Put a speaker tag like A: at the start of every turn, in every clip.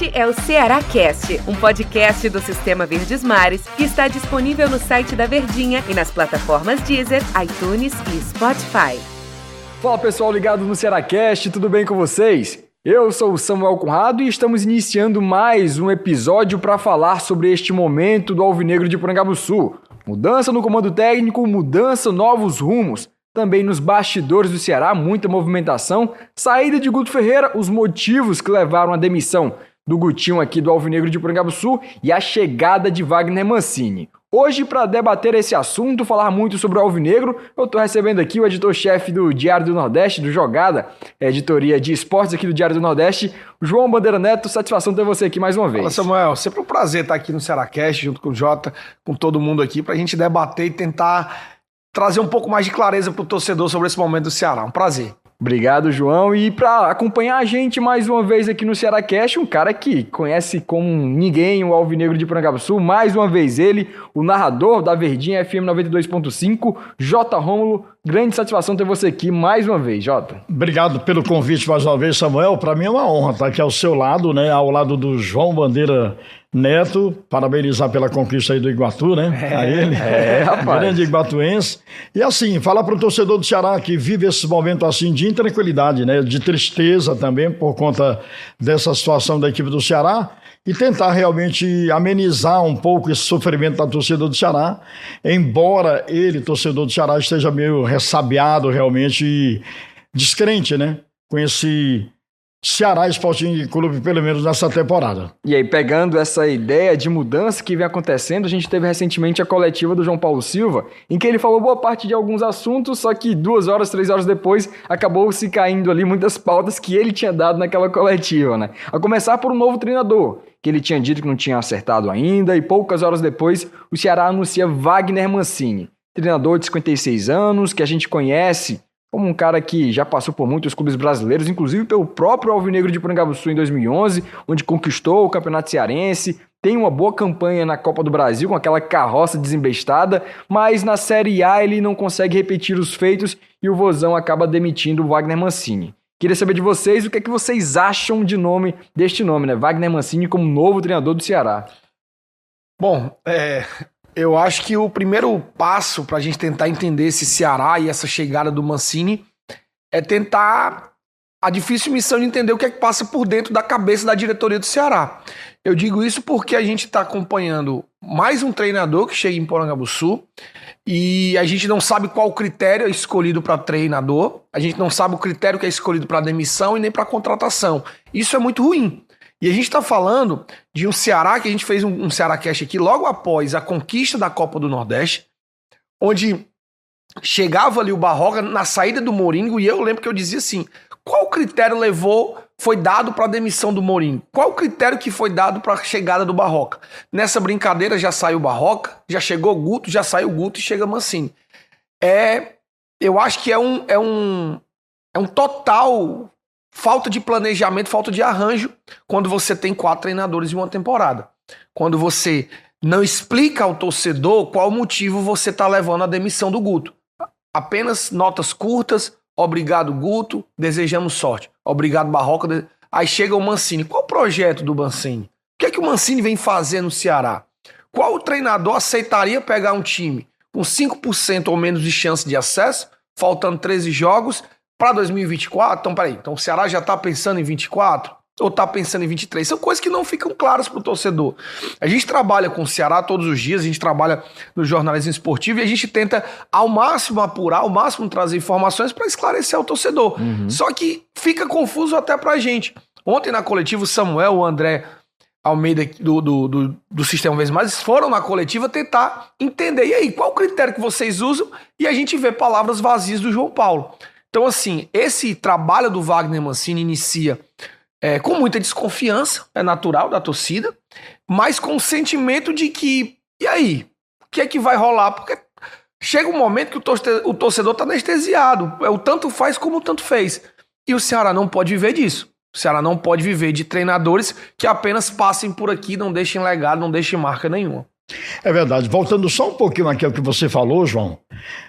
A: Este é o Ceará Cast, um podcast do Sistema Verdes Mares que está disponível no site da Verdinha e nas plataformas Deezer, iTunes e Spotify.
B: Fala pessoal ligado no Ceará Cast, tudo bem com vocês? Eu sou o Samuel Conrado e estamos iniciando mais um episódio para falar sobre este momento do Alvinegro de Porangabuçu. Mudança no comando técnico, mudança, novos rumos. Também nos bastidores do Ceará, muita movimentação. Saída de Guto Ferreira, os motivos que levaram à demissão do Gutinho aqui do Alvinegro de Sul e a chegada de Wagner Mancini. Hoje, para debater esse assunto, falar muito sobre o Alvinegro, eu estou recebendo aqui o editor-chefe do Diário do Nordeste, do Jogada, editoria de esportes aqui do Diário do Nordeste, João Bandeira Neto. Satisfação ter você aqui mais uma vez.
C: Fala, Samuel. Sempre um prazer estar aqui no Cearacast, junto com o Jota, com todo mundo aqui, para a gente debater e tentar trazer um pouco mais de clareza para o torcedor sobre esse momento do Ceará. Um prazer.
B: Obrigado, João. E para acompanhar a gente mais uma vez aqui no Ceará Cast, um cara que conhece como ninguém o Alvinegro de Sul, mais uma vez ele, o narrador da Verdinha FM 92.5, J. Rômulo. Grande satisfação ter você aqui mais uma vez, Jota.
D: Obrigado pelo convite mais uma vez, Samuel. Para mim é uma honra estar aqui ao seu lado, né, ao lado do João Bandeira Neto, parabenizar pela conquista aí do Iguatu, né? É, a ele. É, rapaz. Grande iguatuense. E assim, falar para o torcedor do Ceará que vive esse momento assim de intranquilidade, né? De tristeza também por conta dessa situação da equipe do Ceará e tentar realmente amenizar um pouco esse sofrimento da torcida do Ceará, embora ele, torcedor do Ceará, esteja meio ressabiado realmente e descrente, né? Com esse Ceará Esporte Clube, pelo menos nessa temporada.
B: E aí, pegando essa ideia de mudança que vem acontecendo, a gente teve recentemente a coletiva do João Paulo Silva, em que ele falou boa parte de alguns assuntos, só que duas horas, três horas depois, acabou se caindo ali muitas pautas que ele tinha dado naquela coletiva, né? A começar por um novo treinador, que ele tinha dito que não tinha acertado ainda, e poucas horas depois, o Ceará anuncia Wagner Mancini, treinador de 56 anos, que a gente conhece como um cara que já passou por muitos clubes brasileiros, inclusive pelo próprio Alvinegro de Sul em 2011, onde conquistou o Campeonato Cearense, tem uma boa campanha na Copa do Brasil com aquela carroça desembestada, mas na Série A ele não consegue repetir os feitos e o Vozão acaba demitindo o Wagner Mancini. Queria saber de vocês o que é que vocês acham de nome deste nome, né? Wagner Mancini como novo treinador do Ceará.
C: Bom, é, eu acho que o primeiro passo para a gente tentar entender esse Ceará e essa chegada do Mancini é tentar a difícil missão de entender o que é que passa por dentro da cabeça da diretoria do Ceará. Eu digo isso porque a gente está acompanhando mais um treinador que chega em Porangabuçu e a gente não sabe qual critério é escolhido para treinador, a gente não sabe o critério que é escolhido para demissão e nem para contratação. Isso é muito ruim. E a gente está falando de um Ceará, que a gente fez um, um Ceará Cast aqui logo após a conquista da Copa do Nordeste, onde chegava ali o Barroca na saída do Moringo, e eu lembro que eu dizia assim: qual critério levou, foi dado para a demissão do Moringo? Qual critério que foi dado para a chegada do Barroca? Nessa brincadeira já saiu o Barroca, já chegou o Guto, já saiu o Guto e chega Mancini. É, eu acho que é um, é um, é um total falta de planejamento, falta de arranjo quando você tem quatro treinadores em uma temporada. Quando você não explica ao torcedor qual motivo você está levando a demissão do Guto. Apenas notas curtas, obrigado Guto, desejamos sorte. Obrigado Barroca. Aí chega o Mancini. Qual o projeto do Mancini? O que é que o Mancini vem fazer no Ceará? Qual treinador aceitaria pegar um time com 5% ou menos de chance de acesso, faltando 13 jogos, para 2024, então peraí, então o Ceará já está pensando em 24? Ou está pensando em 23? São coisas que não ficam claras para o torcedor. A gente trabalha com o Ceará todos os dias, a gente trabalha no jornalismo esportivo e a gente tenta ao máximo apurar, ao máximo trazer informações para esclarecer o torcedor. Uhum. Só que fica confuso até para a gente. Ontem na coletiva, o Samuel, o André Almeida do, do, do, do Sistema Vezes Mais foram na coletiva tentar entender. E aí, qual o critério que vocês usam? E a gente vê palavras vazias do João Paulo. Então, assim, esse trabalho do Wagner Mancini inicia é, com muita desconfiança, é natural da torcida, mas com o sentimento de que, e aí? O que é que vai rolar? Porque chega um momento que o torcedor está anestesiado. É o tanto faz como o tanto fez. E o Ceará não pode viver disso. O Ceará não pode viver de treinadores que apenas passem por aqui, não deixem legado, não deixem marca nenhuma.
D: É verdade. Voltando só um pouquinho aqui ao que você falou, João,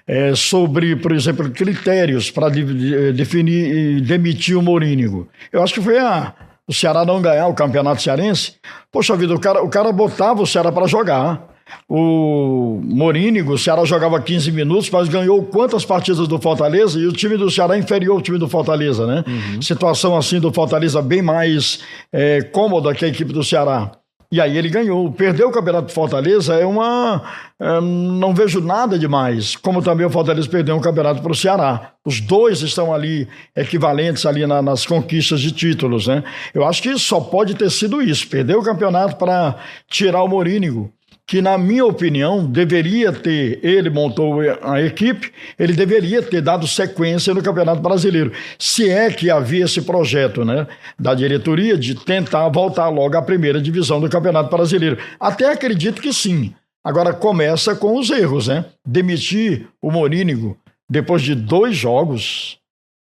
D: é, sobre, por exemplo, critérios para de, de, definir e demitir o Morínigo. Eu acho que foi a, o Ceará não ganhar o campeonato cearense, poxa vida, o cara, o cara botava o Ceará para jogar. O Morínigo, o Ceará jogava 15 minutos, mas ganhou quantas partidas do Fortaleza? E o time do Ceará inferior ao time do Fortaleza, né? Uhum. Situação assim do Fortaleza bem mais é, cômoda que a equipe do Ceará. E aí ele ganhou. Perder o Campeonato do Fortaleza é uma. É, não vejo nada demais. Como também o Fortaleza perdeu um campeonato para o Ceará. Os dois estão ali equivalentes ali na, nas conquistas de títulos, né? Eu acho que só pode ter sido isso. Perder o campeonato para tirar o Morínigo que, na minha opinião, deveria ter, ele montou a equipe, ele deveria ter dado sequência no Campeonato Brasileiro. Se é que havia esse projeto né, da diretoria de tentar voltar logo à primeira divisão do Campeonato Brasileiro. Até acredito que sim. Agora começa com os erros, né? Demitir o Morínigo depois de dois jogos.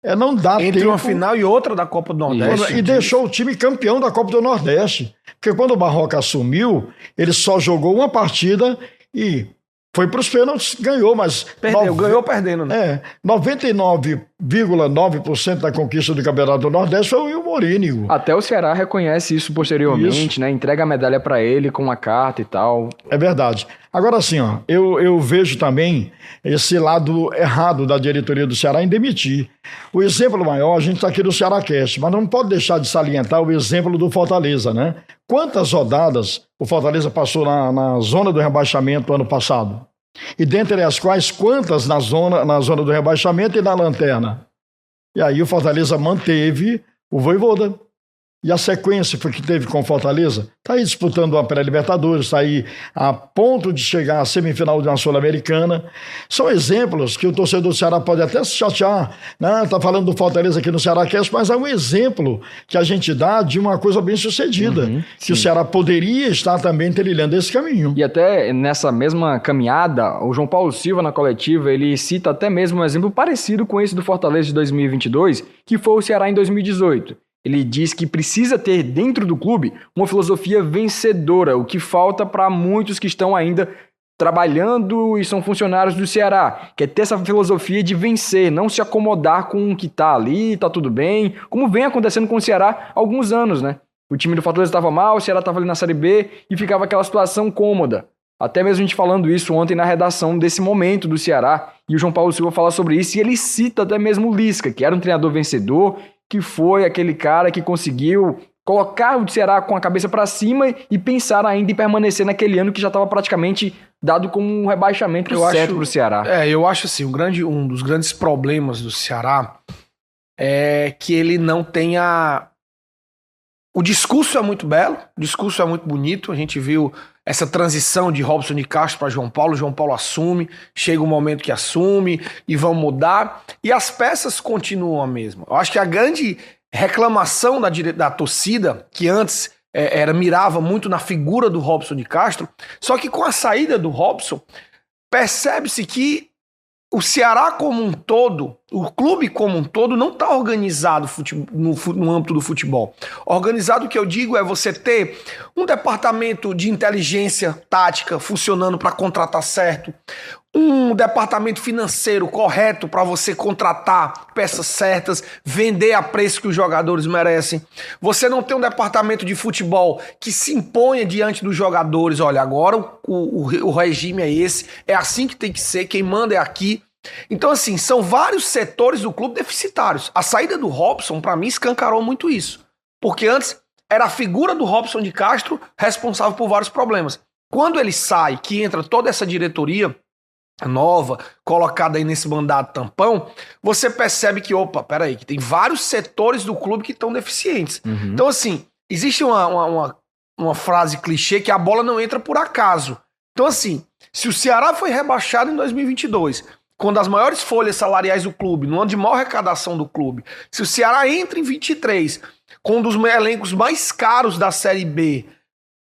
D: É, não dá
C: Entre
D: tempo.
C: uma final e outra da Copa do Nordeste.
D: E, e deixou o time campeão da Copa do Nordeste. Porque quando o Barroca assumiu, ele só jogou uma partida e foi para os pênaltis, ganhou, mas.
C: Perdeu, nove... ganhou perdendo, né?
D: É. 99,9% da conquista do Campeonato do Nordeste foi o Will Morínigo.
B: Até o Ceará reconhece isso posteriormente, isso. né? Entrega a medalha para ele com uma carta e tal.
D: É verdade. Agora sim, ó, eu, eu vejo também esse lado errado da diretoria do Ceará em demitir. O exemplo maior, a gente está aqui no Ceará Cast, mas não pode deixar de salientar o exemplo do Fortaleza, né? Quantas rodadas o Fortaleza passou na, na zona do rebaixamento ano passado? E dentre as quais, quantas na zona, na zona do rebaixamento e na lanterna? E aí o Fortaleza manteve o Voivoda. E a sequência foi que teve com Fortaleza. Está aí disputando uma pré-Libertadores, está aí a ponto de chegar à semifinal de uma Sul-Americana. São exemplos que o torcedor do Ceará pode até se chatear. Está né? Tá falando do Fortaleza aqui no Ceará Cast, mas é um exemplo que a gente dá de uma coisa bem sucedida. Uhum, que o Ceará poderia estar também trilhando esse caminho.
B: E até nessa mesma caminhada, o João Paulo Silva, na coletiva, ele cita até mesmo um exemplo parecido com esse do Fortaleza de 2022, que foi o Ceará em 2018. Ele diz que precisa ter dentro do clube uma filosofia vencedora, o que falta para muitos que estão ainda trabalhando e são funcionários do Ceará, que é ter essa filosofia de vencer, não se acomodar com o que está ali, está tudo bem, como vem acontecendo com o Ceará há alguns anos, né? O time do Fortaleza estava mal, o Ceará estava ali na Série B e ficava aquela situação cômoda. Até mesmo a gente falando isso ontem na redação desse momento do Ceará, e o João Paulo Silva fala sobre isso, e ele cita até mesmo o Lisca, que era um treinador vencedor que foi aquele cara que conseguiu colocar o Ceará com a cabeça para cima e pensar ainda em permanecer naquele ano que já estava praticamente dado como um rebaixamento eu certo para o Ceará.
C: É, eu acho assim, um, grande, um dos grandes problemas do Ceará é que ele não tenha... O discurso é muito belo, o discurso é muito bonito, a gente viu essa transição de Robson de Castro para João Paulo, João Paulo assume, chega um momento que assume e vão mudar, e as peças continuam a mesma. Eu acho que a grande reclamação da, da torcida, que antes é, era mirava muito na figura do Robson de Castro, só que com a saída do Robson, percebe-se que o Ceará como um todo, o clube como um todo, não está organizado no, no, âmbito do futebol. Organizado, o que eu digo, é você ter um departamento de inteligência tática funcionando para contratar certo, um departamento financeiro correto para você contratar peças certas, vender a preço que os jogadores merecem. Você não tem um departamento de futebol que se imponha diante dos jogadores. Olha, agora o, o, o regime é esse, é assim que tem que ser, quem manda é aqui. Então, assim, são vários setores do clube deficitários. A saída do Robson, para mim, escancarou muito isso. Porque antes era a figura do Robson de Castro responsável por vários problemas. Quando ele sai, que entra toda essa diretoria, nova, colocada aí nesse mandato tampão, você percebe que, opa, peraí, que tem vários setores do clube que estão deficientes. Uhum. Então, assim, existe uma, uma, uma, uma, frase clichê que a bola não entra por acaso. Então, assim, se o Ceará foi rebaixado em 2022, quando as maiores folhas salariais do clube, no ano de maior arrecadação do clube, se o Ceará entra em 23, com um dos elencos mais caros da Série B,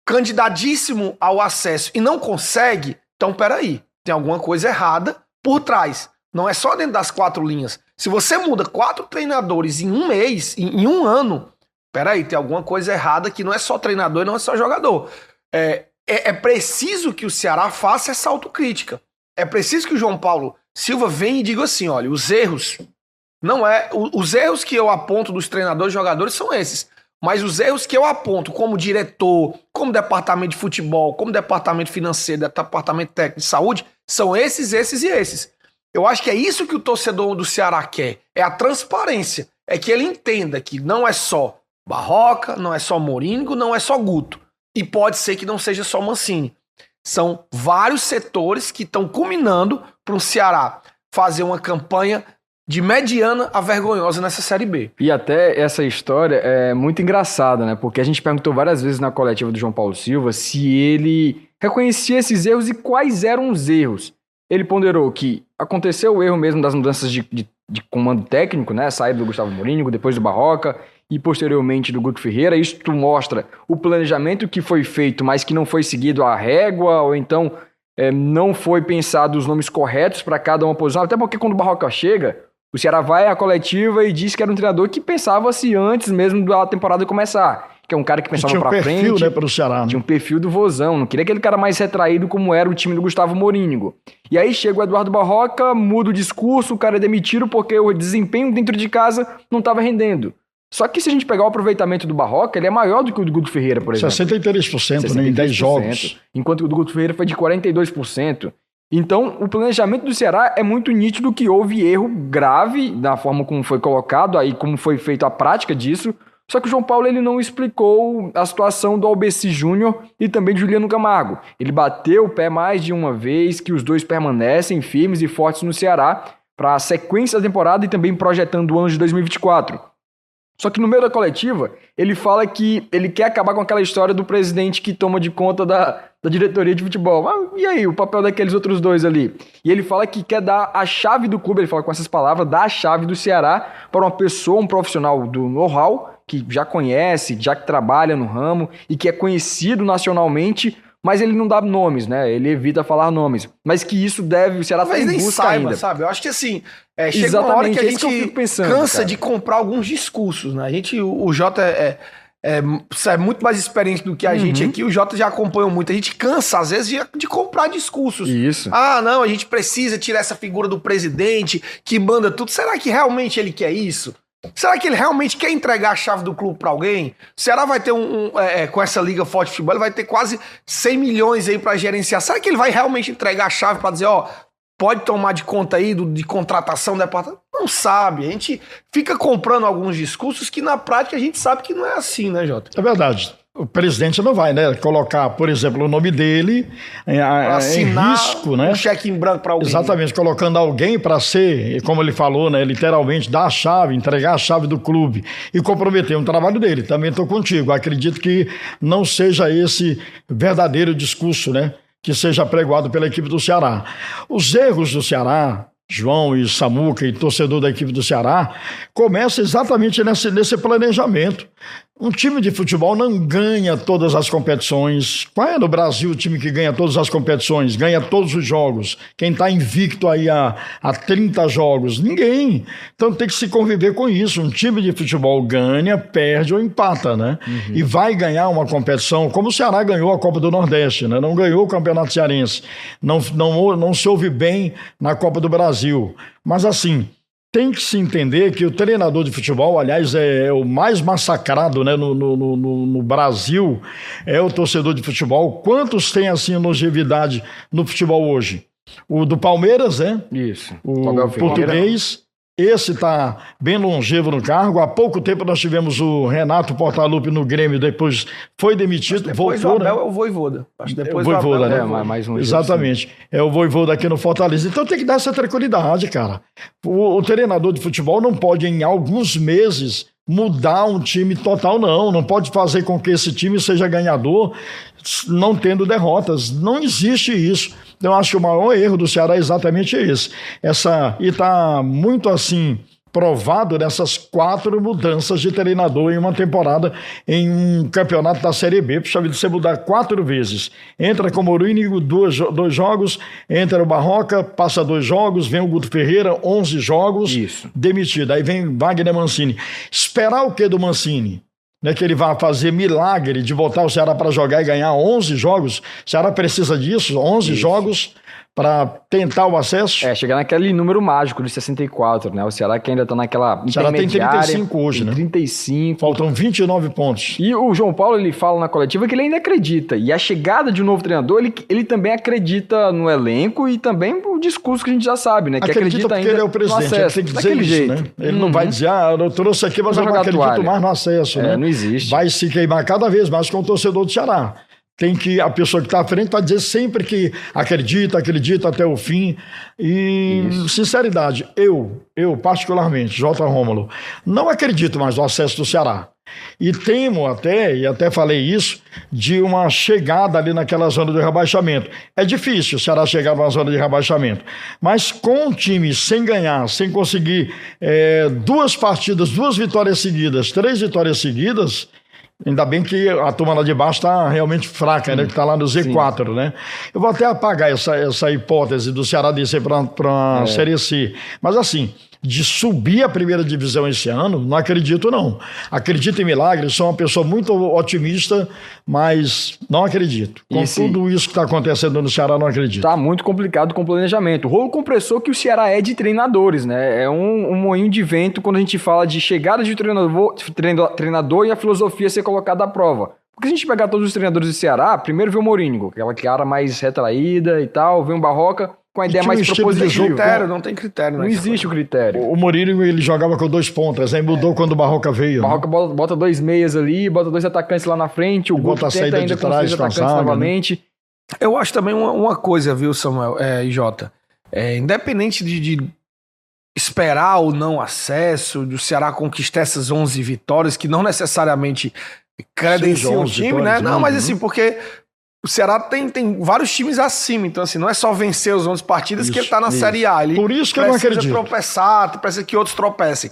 C: candidatíssimo ao acesso e não consegue, então peraí, tem alguma coisa errada por trás. Não é só dentro das quatro linhas. Se você muda quatro treinadores em um mês, em, em um ano, peraí, tem alguma coisa errada que não é só treinador e não é só jogador. É, é, é preciso que o Ceará faça essa autocrítica. É preciso que o João Paulo Silva venha e diga assim: olha, os erros não é. Os erros que eu aponto dos treinadores e jogadores são esses. Mas os erros que eu aponto como diretor, como departamento de futebol, como departamento financeiro, departamento técnico de saúde, são esses, esses e esses. Eu acho que é isso que o torcedor do Ceará quer. É a transparência. É que ele entenda que não é só Barroca, não é só Morínigo, não é só Guto. E pode ser que não seja só Mancini. São vários setores que estão culminando para o Ceará fazer uma campanha de mediana a vergonhosa nessa Série B.
B: E até essa história é muito engraçada, né? Porque a gente perguntou várias vezes na coletiva do João Paulo Silva se ele reconhecia esses erros e quais eram os erros. Ele ponderou que aconteceu o erro mesmo das mudanças de, de, de comando técnico, né? Saída do Gustavo Mourinho, depois do Barroca e posteriormente do Guto Ferreira. Isso mostra o planejamento que foi feito, mas que não foi seguido a régua, ou então é, não foi pensado os nomes corretos para cada uma posição. Até porque quando o Barroca chega, o Ceará vai à coletiva e diz que era um treinador que pensava-se antes mesmo da temporada começar. Que é um cara que pensava
D: tinha um
B: pra
D: perfil,
B: frente.
D: né, pro Ceará. né?
B: Tinha um perfil do vozão. Não queria aquele cara mais retraído como era o time do Gustavo Morínigo. E aí chega o Eduardo Barroca, muda o discurso, o cara é demitido porque o desempenho dentro de casa não estava rendendo. Só que se a gente pegar o aproveitamento do Barroca, ele é maior do que o do Guto Ferreira, por exemplo.
D: 63%, né, em 10 jogos.
B: Enquanto o do Guto Ferreira foi de 42%. Então, o planejamento do Ceará é muito nítido que houve erro grave na forma como foi colocado, aí como foi feita a prática disso. Só que o João Paulo ele não explicou a situação do Albeci Júnior e também de Juliano Camargo. Ele bateu o pé mais de uma vez que os dois permanecem firmes e fortes no Ceará para a sequência da temporada e também projetando o ano de 2024. Só que no meio da coletiva, ele fala que ele quer acabar com aquela história do presidente que toma de conta da, da diretoria de futebol. E aí, o papel daqueles outros dois ali? E ele fala que quer dar a chave do clube, ele fala com essas palavras, dar a chave do Ceará para uma pessoa, um profissional do know-how, que já conhece, já que trabalha no ramo e que é conhecido nacionalmente, mas ele não dá nomes, né? Ele evita falar nomes. Mas que isso deve, o Ceará tá
C: Talvez
B: em busca
C: saiba,
B: ainda.
C: sabe? Eu acho que assim, é, chega uma hora
B: Exatamente,
C: que a
B: é que
C: gente
B: fico pensando,
C: cansa
B: cara.
C: de comprar alguns discursos, né? A gente, o, o Jota é, é, é, é muito mais experiente do que a gente
B: Uhum.
C: aqui, o Jota já acompanhou muito. A gente cansa, às vezes, de, de comprar discursos.
B: Isso.
C: Ah, não, a gente precisa tirar essa figura do presidente que manda tudo. Será que realmente ele quer isso? Será que ele realmente quer entregar a chave do clube pra alguém? O Ceará vai ter um, um, é, é, com essa liga forte de futebol, ele vai ter quase 100 milhões aí pra gerenciar. Será que ele vai realmente entregar a chave pra dizer, ó, pode tomar de conta aí do, de contratação do departamento? Não sabe. A gente fica comprando alguns discursos que na prática a gente sabe que não é assim, né, Jota?
D: É verdade. O presidente não vai, né? Colocar, por exemplo, o nome dele em, a-
C: Pra
D: em
C: assinar
D: risco, né?
C: um cheque em branco pra alguém.
D: Exatamente, colocando alguém para ser, como ele falou, né, literalmente dar a chave, entregar a chave do clube e comprometer um trabalho dele. Também estou contigo. Acredito que não seja esse verdadeiro discurso, né, que seja pregoado pela equipe do Ceará. Os erros do Ceará, João e Samuca e torcedor da equipe do Ceará, começam exatamente nesse, nesse planejamento. Um time de futebol não ganha todas as competições. Qual é no Brasil o time que ganha todas as competições, ganha todos os jogos? Quem está invicto aí há, há 30 jogos? Ninguém. Então tem que se conviver com isso. Um time de futebol ganha, perde ou empata, né? E vai ganhar uma competição, como o Ceará ganhou a Copa do Nordeste, né? Não ganhou o Campeonato Cearense. Não, não, não se ouve bem na Copa do Brasil. Mas assim, tem que se entender que o treinador de futebol, aliás, é, o mais massacrado né, no, no, no, no Brasil, é o torcedor de futebol. Quantos tem assim longevidade no futebol hoje? O do Palmeiras, né?
B: Isso.
D: O
B: Ferreira.
D: português. Esse está bem longevo no cargo. Há pouco tempo nós tivemos o Renato Portaluppi no Grêmio, depois foi demitido,
C: Depois
D: voltou.
C: o
D: né?
C: Abel é o Voivoda. Acho que depois
D: O Voivoda,
C: Abel
D: né?
C: é
B: É,
C: o
B: mais, mais um
D: Exatamente. É o Voivoda aqui no Fortaleza. Então tem que dar essa tranquilidade, cara. O, o treinador de futebol não pode, em alguns meses, mudar um time total, não. Não pode fazer com que esse time seja ganhador não tendo derrotas. Não existe isso. Eu acho que o maior erro do Ceará é exatamente esse. Essa, e está muito assim provado nessas quatro mudanças de treinador em uma temporada em um campeonato da Série B. Puxa vida, você mudar quatro vezes. Entra com o Mourinho, dois, dois jogos, entra o Barroca, passa dois jogos, vem o Guto Ferreira, 11 jogos,
B: Isso.
D: demitido. Aí vem Wagner Mancini. Esperar o que do Mancini? Né, que ele vai fazer milagre de botar o Ceará para jogar e ganhar 11 jogos. O Ceará precisa disso, 11 jogos para tentar o acesso.
B: É, chegar naquele número mágico de 64, né? O Ceará que ainda está naquela
D: O Ceará tem 35 hoje,
B: tem
D: né?
B: 35.
D: Faltam 29 pontos.
B: E o João Paulo, ele fala na coletiva que ele ainda acredita. E a chegada de um novo treinador, ele, ele também acredita no elenco e também o discurso que a gente já sabe, né? Que
D: acredita,
B: acredita
D: porque
B: ainda
D: ele é o presidente,
B: no acesso,
D: ele tem que dizer
B: daquele
D: isso,
B: jeito.
D: né? Ele
B: Uhum.
D: não vai dizer, ah, eu trouxe aqui, mas eu não acredito mais no acesso,
B: É,
D: né?
B: não existe.
D: Vai se queimar cada vez mais com o torcedor do Ceará. Tem que, a pessoa que está à frente vai dizer sempre que acredita, acredita até o fim. E, sinceridade, eu, eu particularmente, J. Rômulo, não acredito mais no acesso do Ceará. E temo até, e até falei isso, de uma chegada ali naquela zona de rebaixamento. É difícil o Ceará chegar numa zona de rebaixamento. Mas com o time sem ganhar, sem conseguir eh, duas partidas, duas vitórias seguidas, três vitórias seguidas, Ainda bem que a turma lá de baixo está realmente fraca, né? Que está lá no Z4, né? Eu vou até apagar essa, essa hipótese do Ceará descer para a
B: É.
D: Série C. Mas assim, de subir a primeira divisão esse ano, não acredito não. Acredito em milagres, sou uma pessoa muito otimista, mas não acredito. Com
B: E
D: tudo isso que está acontecendo no Ceará, não acredito.
B: Tá muito complicado com o planejamento. O rolo compressor que o Ceará é de treinadores, né? É um, um moinho de vento quando a gente fala de chegada de treinador, treinador e a filosofia ser colocada à prova. Porque se a gente pegar todos os treinadores do Ceará, primeiro vem o Mourinho, aquela cara mais retraída e tal, vem o Barroca com a ideia
D: um
B: mais
D: de
B: propositiva.
D: jogo,
C: Critério, não tem critério,
B: Não
C: né?
B: existe o critério.
D: O Mourinho, ele jogava com dois pontas, aí mudou quando o Barroca veio.
B: O
D: né?
B: Barroca bota, bota dois meias ali, bota dois atacantes lá na frente, o
D: Bota
B: Guto
D: a saída
B: tenta ainda
D: de
B: com
D: trás, com
B: atacantes
D: zaga, né?
B: novamente.
C: Eu acho também uma, uma coisa, viu, Samuel é, e Jota? É, independente de, de esperar ou não acesso, de o Ceará conquistar essas 11 vitórias, que não necessariamente credenciam o
D: 11
C: time,
D: vitórias,
C: né? Não,
D: né?
C: mas
D: Uhum.
C: assim, porque o Ceará tem, tem vários times acima, então assim, não é só vencer os 11 partidas que
D: Isso,
C: ele tá na
B: isso.
C: Série A. Ele
D: Por isso que eu não
C: precisa
D: acredito.
C: tropeçar, precisa que outros tropecem.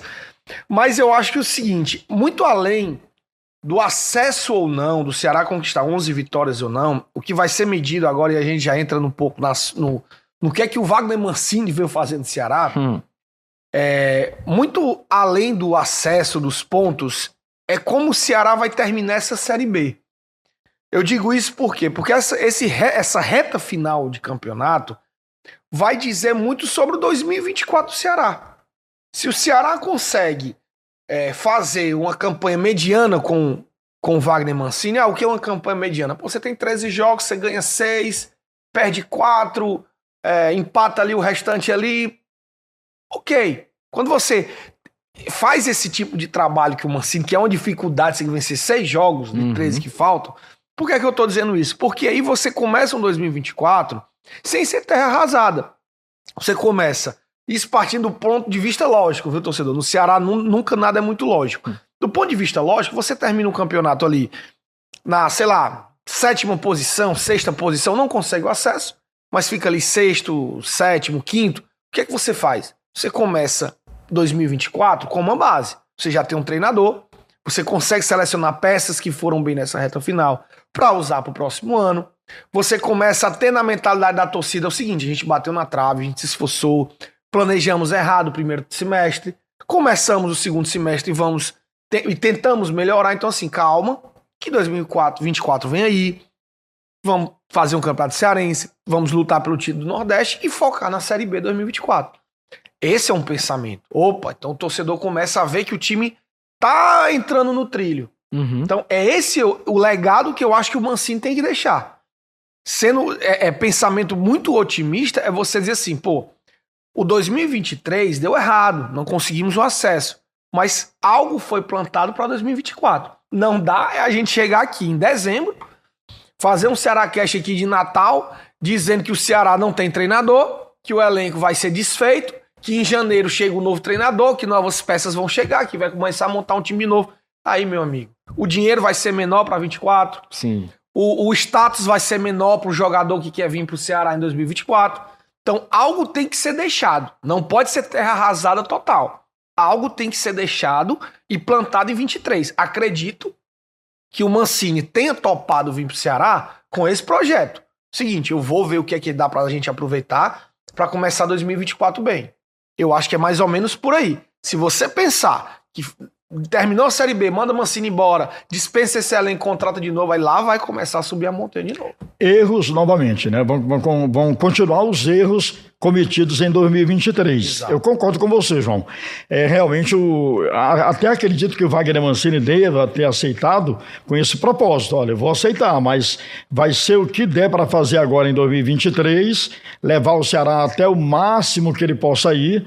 C: Mas eu acho que é o seguinte, muito além do acesso ou não, do Ceará conquistar 11 vitórias ou não, o que vai ser medido agora, e a gente já entra um pouco nas- no, no que é que o Wagner Mancini veio fazer no Ceará,
B: Hum.
C: é, muito além do acesso dos pontos, é como o Ceará vai terminar essa Série B. Eu digo isso por quê? Porque essa, esse essa reta final de campeonato vai dizer muito sobre o 2024 do Ceará. Se o Ceará consegue é, fazer uma campanha mediana com, com o Wagner Mancini, ah, o que é uma campanha mediana? Pô, você tem 13 jogos, você ganha 6, perde 4, é, empata ali o restante ali. Ok. Quando você faz esse tipo de trabalho que o Mancini, que é uma dificuldade, você vencer seis jogos de
B: Uhum.
C: 13 que faltam, por que, é que eu tô dizendo isso? Porque aí você começa um 2024 sem ser terra arrasada. Você começa isso partindo do ponto de vista lógico, viu, torcedor? No Ceará nu- nunca nada é muito lógico. Do ponto de vista lógico, você termina um campeonato ali na, sei lá, sétima posição, sexta posição, não consegue o acesso, mas fica ali sexto, sétimo, quinto. O que é que você faz? Você começa 2024 com uma base. Você já tem um treinador, você consegue selecionar peças que foram bem nessa reta final para usar para o próximo ano. Você começa a ter na mentalidade da torcida o seguinte: a gente bateu na trave, a gente se esforçou, planejamos errado o primeiro semestre, começamos o segundo semestre e vamos te- e tentamos melhorar. Então, assim, calma, que 2024 24 vem aí. Vamos fazer um campeonato cearense, vamos lutar pelo título do Nordeste e focar na Série B 2024. Esse é um pensamento. Opa, então o torcedor começa a ver que o time tá entrando no trilho.
B: Uhum.
C: Então, é esse o, o legado que eu acho que o Mancini tem que deixar. Sendo é, é pensamento muito otimista, é você dizer assim, pô, o 2023 deu errado, não conseguimos o acesso, mas algo foi plantado para 2024. Não dá é a gente chegar aqui em dezembro, fazer um Ceará Cash aqui de Natal, dizendo que o Ceará não tem treinador, que o elenco vai ser desfeito, que em janeiro chega um novo treinador, que novas peças vão chegar, que vai começar a montar um time novo. Aí, meu amigo, o dinheiro vai ser menor para 24,
B: Sim.
C: o, o status vai ser menor para o jogador que quer vir para o Ceará em 2024. Então, algo tem que ser deixado. Não pode ser terra arrasada total. Algo tem que ser deixado e plantado em 23. Acredito que o Mancini tenha topado vir para o Ceará com esse projeto. Seguinte, eu vou ver o que é que dá para a gente aproveitar para começar 2024 bem. Eu acho que é mais ou menos por aí. Se você pensar que terminou a Série B, manda Mancini embora, dispensa esse elenco, contrata de novo, aí lá vai começar a subir a montanha de novo.
D: Erros novamente, né? Vão, vão, vão continuar os erros cometidos em 2023. Exato. Eu concordo com você, João. É realmente o até acredito que o Wagner Mancini deva ter aceitado com esse propósito. Olha, eu vou aceitar, mas vai ser o que der para fazer agora em 2023, levar o Ceará até o máximo que ele possa ir.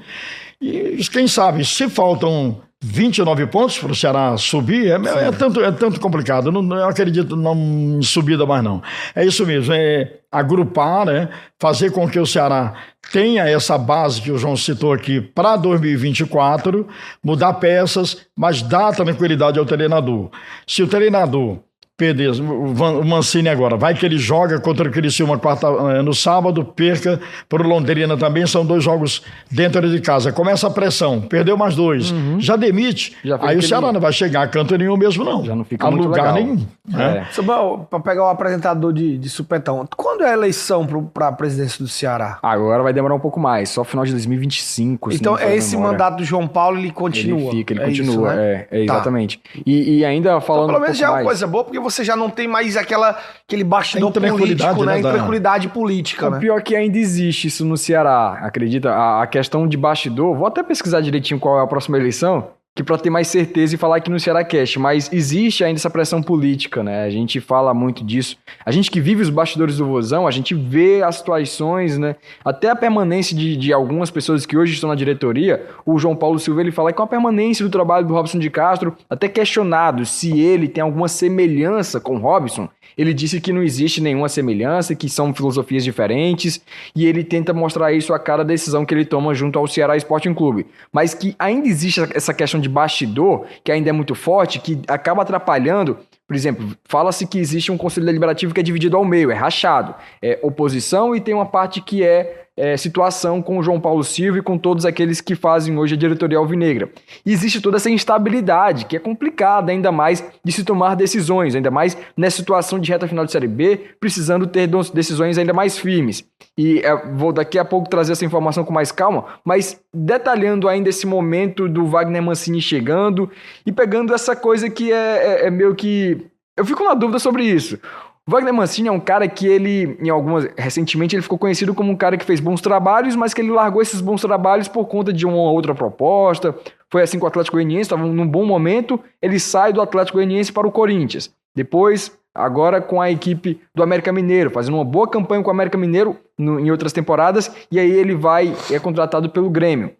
D: E quem sabe, se faltam 29 pontos para o Ceará subir, é, é, tanto, é tanto complicado. Eu não eu acredito não em subida mais, não. É isso mesmo, é agrupar, né? fazer com que o Ceará tenha essa base que o João citou aqui para 2024, mudar peças, mas dar tranquilidade ao treinador. Se o treinador perder o Mancini agora. Vai que ele joga contra o Criciúma quarta, eh, no sábado, perca para o Londrina também. São dois jogos dentro de casa. Começa a pressão, perdeu mais dois. Uhum. Já demite. Já aí o Ceará não vai chegar a canto nenhum mesmo, não.
B: Já não fica a muito lugar legal. nenhum.
C: É. É. Para pegar o apresentador de, de supetão, quando é a eleição para a presidência do Ceará?
B: Agora vai demorar um pouco mais, só final de 2025.
C: Então é esse memória. mandato do João Paulo, ele continua.
B: Ele fica, ele é continua, isso, né? é, é, exatamente. Tá. E, e, ainda falando. Então,
C: pelo menos um já é uma coisa boa, porque você já não tem mais aquela, aquele bastidor político, né? né? Tranquilidade política,
B: o
C: né?
B: pior é que ainda existe isso no Ceará, acredita? A, a questão de bastidor, vou até pesquisar direitinho qual é a próxima eleição, que para ter mais certeza e falar aqui no Ceará Cast, mas existe ainda essa pressão política, né? A gente fala muito disso. A gente que vive os bastidores do Vozão, a gente vê as situações, né? Até a permanência de, de algumas pessoas que hoje estão na diretoria, o João Paulo Silva ele fala que com a permanência do trabalho do Robson de Castro, até questionado se ele tem alguma semelhança com Robson, ele disse que não existe nenhuma semelhança, que são filosofias diferentes, e ele tenta mostrar isso a cada decisão que ele toma junto ao Ceará Sporting Clube. Mas que ainda existe essa questão de bastidor, que ainda é muito forte, que acaba atrapalhando por exemplo, fala-se que existe um conselho deliberativo que é dividido ao meio, é rachado. É oposição e tem uma parte que é é, situação com o João Paulo Silva e com todos aqueles que fazem hoje a diretoria alvinegra. E existe toda essa instabilidade, que é complicada ainda mais de se tomar decisões, ainda mais nessa situação de reta final de Série B, precisando ter decisões ainda mais firmes. E é, vou daqui a pouco trazer essa informação com mais calma, mas detalhando ainda esse momento do Wagner Mancini chegando e pegando essa coisa que é, é, é meio que. Eu fico na dúvida sobre isso. Wagner Mancini é um cara que ele, em algumas, recentemente ele ficou conhecido como um cara que fez bons trabalhos, mas que ele largou esses bons trabalhos por conta de uma outra proposta. Foi assim com o Atlético Goianiense, estava num bom momento, ele sai do Atlético Goianiense para o Corinthians. Depois, agora com a equipe do América Mineiro, fazendo uma boa campanha com o América Mineiro no, em outras temporadas, e aí ele vai é contratado pelo Grêmio.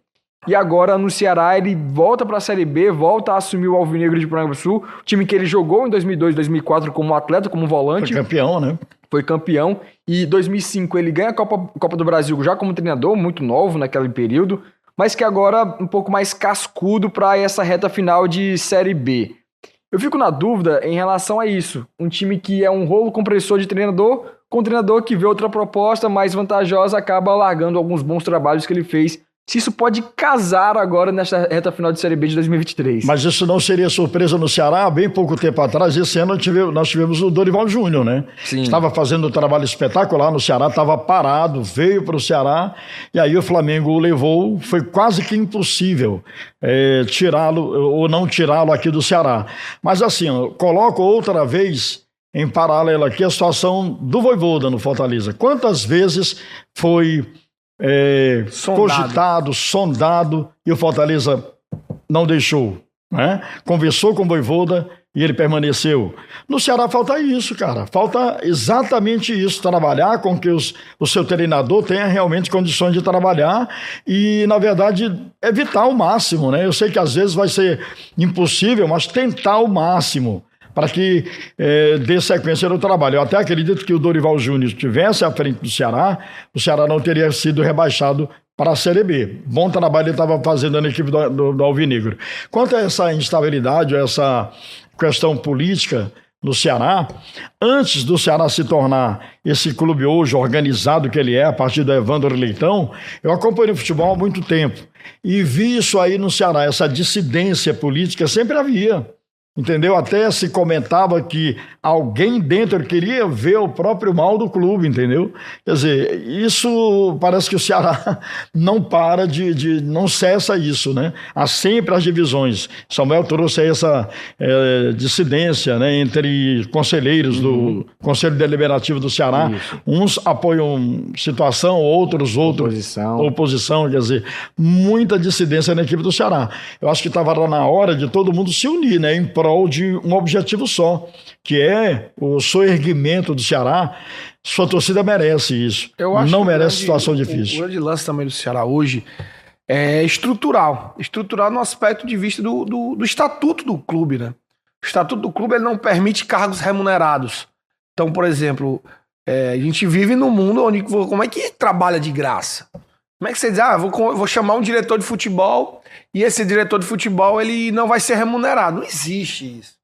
B: E agora no Ceará ele volta para a Série B, volta a assumir o Alvinegro de Sul, time que ele jogou em 2002, 2004 como atleta, como volante.
D: Foi campeão, né?
B: Foi campeão. E 2005 ele ganha a Copa, Copa do Brasil já como treinador, muito novo naquele período, mas que agora um pouco mais cascudo para essa reta final de Série B. Eu fico na dúvida em relação a isso. Um time que é um rolo compressor de treinador, com um treinador que vê outra proposta mais vantajosa acaba largando alguns bons trabalhos que ele fez se isso pode casar agora nesta reta final de Série B de 2023.
D: Mas isso não seria surpresa no Ceará? Há bem pouco tempo atrás, esse ano nós tivemos o Dorival Júnior, né? Sim. Estava fazendo um trabalho espetacular no Ceará, estava parado, veio para o Ceará, e aí o Flamengo o levou, foi quase que impossível é, tirá-lo ou não tirá-lo aqui do Ceará. Mas assim, coloco outra vez em paralelo aqui a situação do Voivoda no Fortaleza. Quantas vezes foi é, sondado. cogitado, sondado, e o Fortaleza não deixou. Né? Conversou com o Voivoda e ele permaneceu. No Ceará falta isso, cara. Falta exatamente isso: trabalhar com que os, o seu treinador tenha realmente condições de trabalhar e, na verdade, evitar o máximo. Né? Eu sei que às vezes vai ser impossível, mas tentar o máximo para que é, dê sequência no trabalho. Eu até acredito que o Dorival Júnior estivesse à frente do Ceará, o Ceará não teria sido rebaixado para a Série B. Bom trabalho ele estava fazendo na equipe do, do, do Alvinegro. Quanto a essa instabilidade, essa questão política no Ceará, antes do Ceará se tornar esse clube hoje organizado que ele é, a partir do Evandro Leitão, eu acompanhei o futebol há muito tempo e vi isso aí no Ceará, essa dissidência política sempre havia. Entendeu? Até se comentava que alguém dentro queria ver o próprio mal do clube, entendeu? Quer dizer, isso parece que o Ceará não para de, de não cessa isso, né? Há sempre as divisões. Samuel trouxe essa é, dissidência, né, entre conselheiros uhum. do Conselho Deliberativo do Ceará. Isso. Uns apoiam situação, outros outros oposição. oposição, quer dizer, muita dissidência na equipe do Ceará. Eu acho que estava na hora de todo mundo se unir, né, em prol de um objetivo só, que é o soerguimento do Ceará. Sua torcida merece isso. Eu acho Não merece grande, situação difícil.
C: O grande lance também do Ceará hoje é estrutural. Estrutural no aspecto de vista do, do, do estatuto do clube, né? O estatuto do clube ele não permite cargos remunerados. Então, por exemplo, é, a gente vive num mundo onde como é que trabalha de graça? Como é que você diz, ah, vou, vou chamar um diretor de futebol e esse diretor de futebol ele não vai ser remunerado? Não existe isso.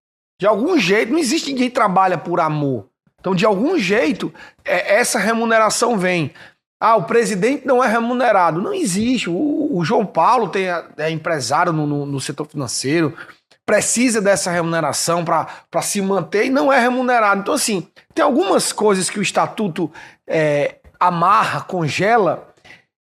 C: De algum jeito, não existe ninguém que trabalha por amor. Então, de algum jeito, é, essa remuneração vem. Ah, o presidente não é remunerado. Não existe. O, o João Paulo tem, é empresário no, no, no setor financeiro, precisa dessa remuneração para se manter e não é remunerado. Então, assim, tem algumas coisas que o estatuto é, amarra, congela,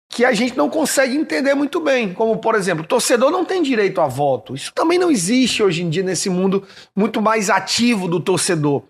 C: que a gente não consegue entender muito bem. Como, por exemplo, o torcedor não tem direito a voto. Isso também não existe hoje em dia nesse mundo muito mais ativo do torcedor.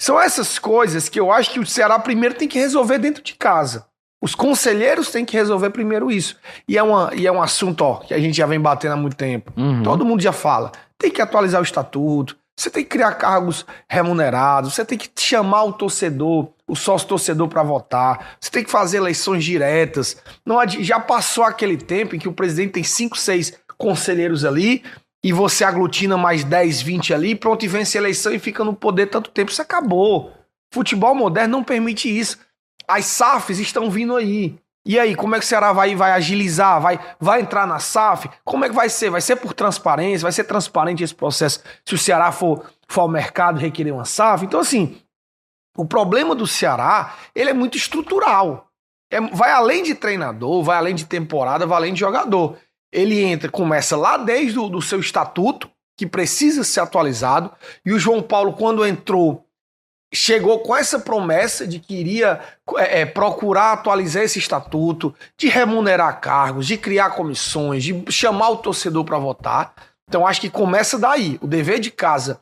C: São essas coisas que eu acho que o Ceará primeiro tem que resolver dentro de casa. Os conselheiros têm que resolver primeiro isso. E é, uma, e é um assunto ó, que a gente já vem batendo há muito tempo. Uhum. Todo mundo já fala. Tem que atualizar o estatuto, você tem que criar cargos remunerados, você tem que chamar o torcedor, o sócio torcedor para votar, você tem que fazer eleições diretas. Não já passou aquele tempo em que o presidente tem cinco, seis conselheiros ali e você aglutina mais 10, 20 ali, pronto, e vence a eleição e fica no poder tanto tempo. Isso acabou. Futebol moderno não permite isso. As SAFs estão vindo aí. E aí, como é que o Ceará vai, vai agilizar? Vai, vai entrar na SAF? Como é que vai ser? Vai ser por transparência? Vai ser transparente esse processo se o Ceará for, for ao mercado requerer uma SAF? Então, assim, o problema do Ceará, ele é muito estrutural. É, vai além de treinador, vai além de temporada, vai além de jogador. Ele entra, começa lá desde o do seu estatuto, que precisa ser atualizado, e o João Paulo, quando entrou chegou com essa promessa de que iria é, é, procurar atualizar esse estatuto, de remunerar cargos, de criar comissões, de chamar o torcedor para votar. Então acho que começa daí. O dever de casa,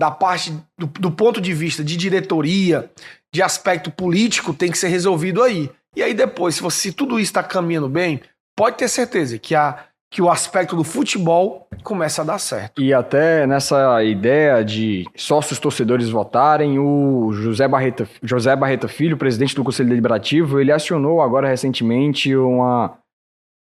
C: da parte do, do ponto de vista de diretoria, de aspecto político, tem que ser resolvido aí. E aí depois, se, você, se tudo isso está caminhando bem, pode ter certeza que a que o aspecto do futebol começa a dar certo.
B: E até nessa ideia de sócios torcedores votarem, o José Barreta, José Barreta Filho, presidente do Conselho Deliberativo, ele acionou agora recentemente uma,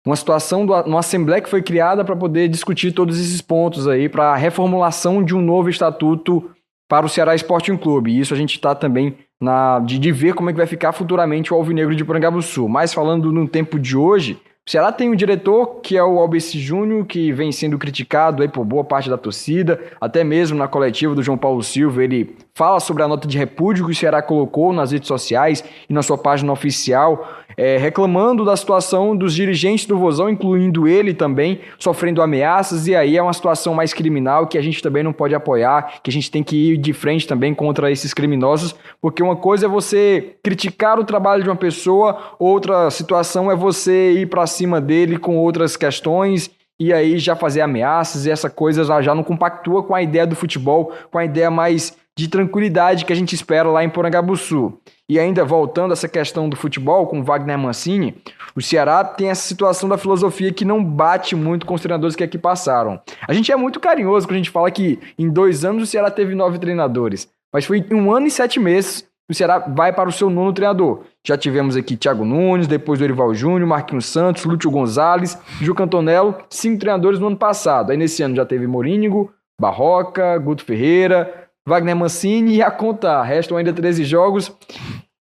B: uma situação do, uma assembleia que foi criada para poder discutir todos esses pontos aí, para a reformulação de um novo estatuto para o Ceará Sporting Clube. E isso a gente está também na, de, de ver como é que vai ficar futuramente o Alvinegro de Sul. Mas falando no tempo de hoje, o Ceará tem um diretor que é o Albeci Júnior, que vem sendo criticado aí por boa parte da torcida, até mesmo na coletiva do João Paulo Silva, ele fala sobre a nota de repúdio que o Ceará colocou nas redes sociais e na sua página oficial, é, reclamando da situação dos dirigentes do Vozão, incluindo ele também, sofrendo ameaças, e aí é uma situação mais criminal que a gente também não pode apoiar, que a gente tem que ir de frente também contra esses criminosos, porque uma coisa é você criticar o trabalho de uma pessoa, outra situação é você ir para cima dele com outras questões e aí já fazer ameaças e essa coisa já, já não compactua com a ideia do futebol, com a ideia mais de tranquilidade que a gente espera lá em Porangabuçu. E ainda voltando a essa questão do futebol com Wagner Mancini, o Ceará tem essa situação da filosofia que não bate muito com os treinadores que aqui passaram. A gente é muito carinhoso quando a gente fala que em dois anos o Ceará teve nove treinadores, mas foi em um ano e sete meses o Ceará vai para o seu nono treinador. Já tivemos aqui Thiago Nunes, depois Dorival Júnior, Marquinhos Santos, Lúcio Gonzalez, Ju Cantonello, cinco treinadores no ano passado. Aí nesse ano já teve Morínigo, Barroca, Guto Ferreira, Wagner Mancini e a conta. Restam ainda 13 jogos.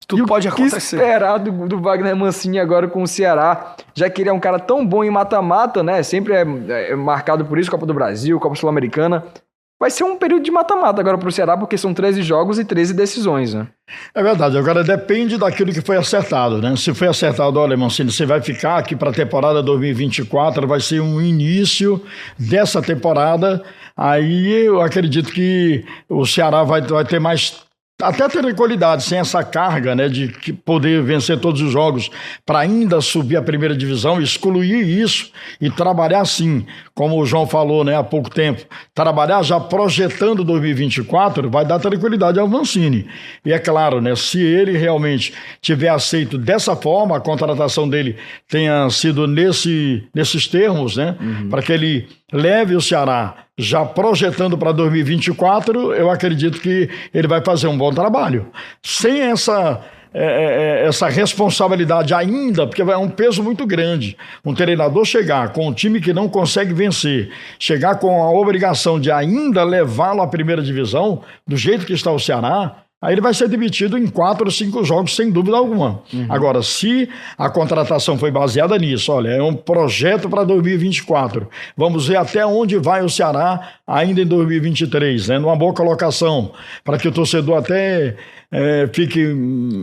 B: Tudo e pode. O que esperar do, do, Wagner Mancini agora com o Ceará, já que ele é um cara tão bom em mata-mata, né? Sempre é, é, marcado por isso, Copa do Brasil, Copa Sul-Americana. Vai ser um período de mata-mata agora para o Ceará, porque são 13 jogos e 13 decisões, né?
D: É verdade, agora depende daquilo que foi acertado, né? Se foi acertado, olha, Mancini, você vai ficar aqui para a temporada 2024, vai ser um início dessa temporada, aí eu acredito que o Ceará vai, vai ter mais até ter qualidade, sem essa carga né, de poder vencer todos os jogos para ainda subir a primeira divisão, excluir isso e trabalhar assim, como o João falou né, há pouco tempo, trabalhar já projetando 2024 vai dar tranquilidade ao Mancini. E é claro, né, se ele realmente tiver aceito dessa forma, a contratação dele tenha sido nesse, nesses termos, né, uhum. para que ele leve o Ceará já projetando para 2024, eu acredito que ele vai fazer um bom trabalho. Sem essa é, é, é, essa responsabilidade ainda, porque é um peso muito grande. Um treinador chegar com um time que não consegue vencer, chegar com a obrigação de ainda levá-lo à primeira divisão, do jeito que está o Ceará, Aí ele vai ser demitido em quatro ou cinco jogos, sem dúvida alguma. Uhum. Agora, se a contratação foi baseada nisso, olha, é um projeto para 2024. Vamos ver até onde vai o Ceará ainda em 2023, né? Numa boa colocação, para que o torcedor até é, fique.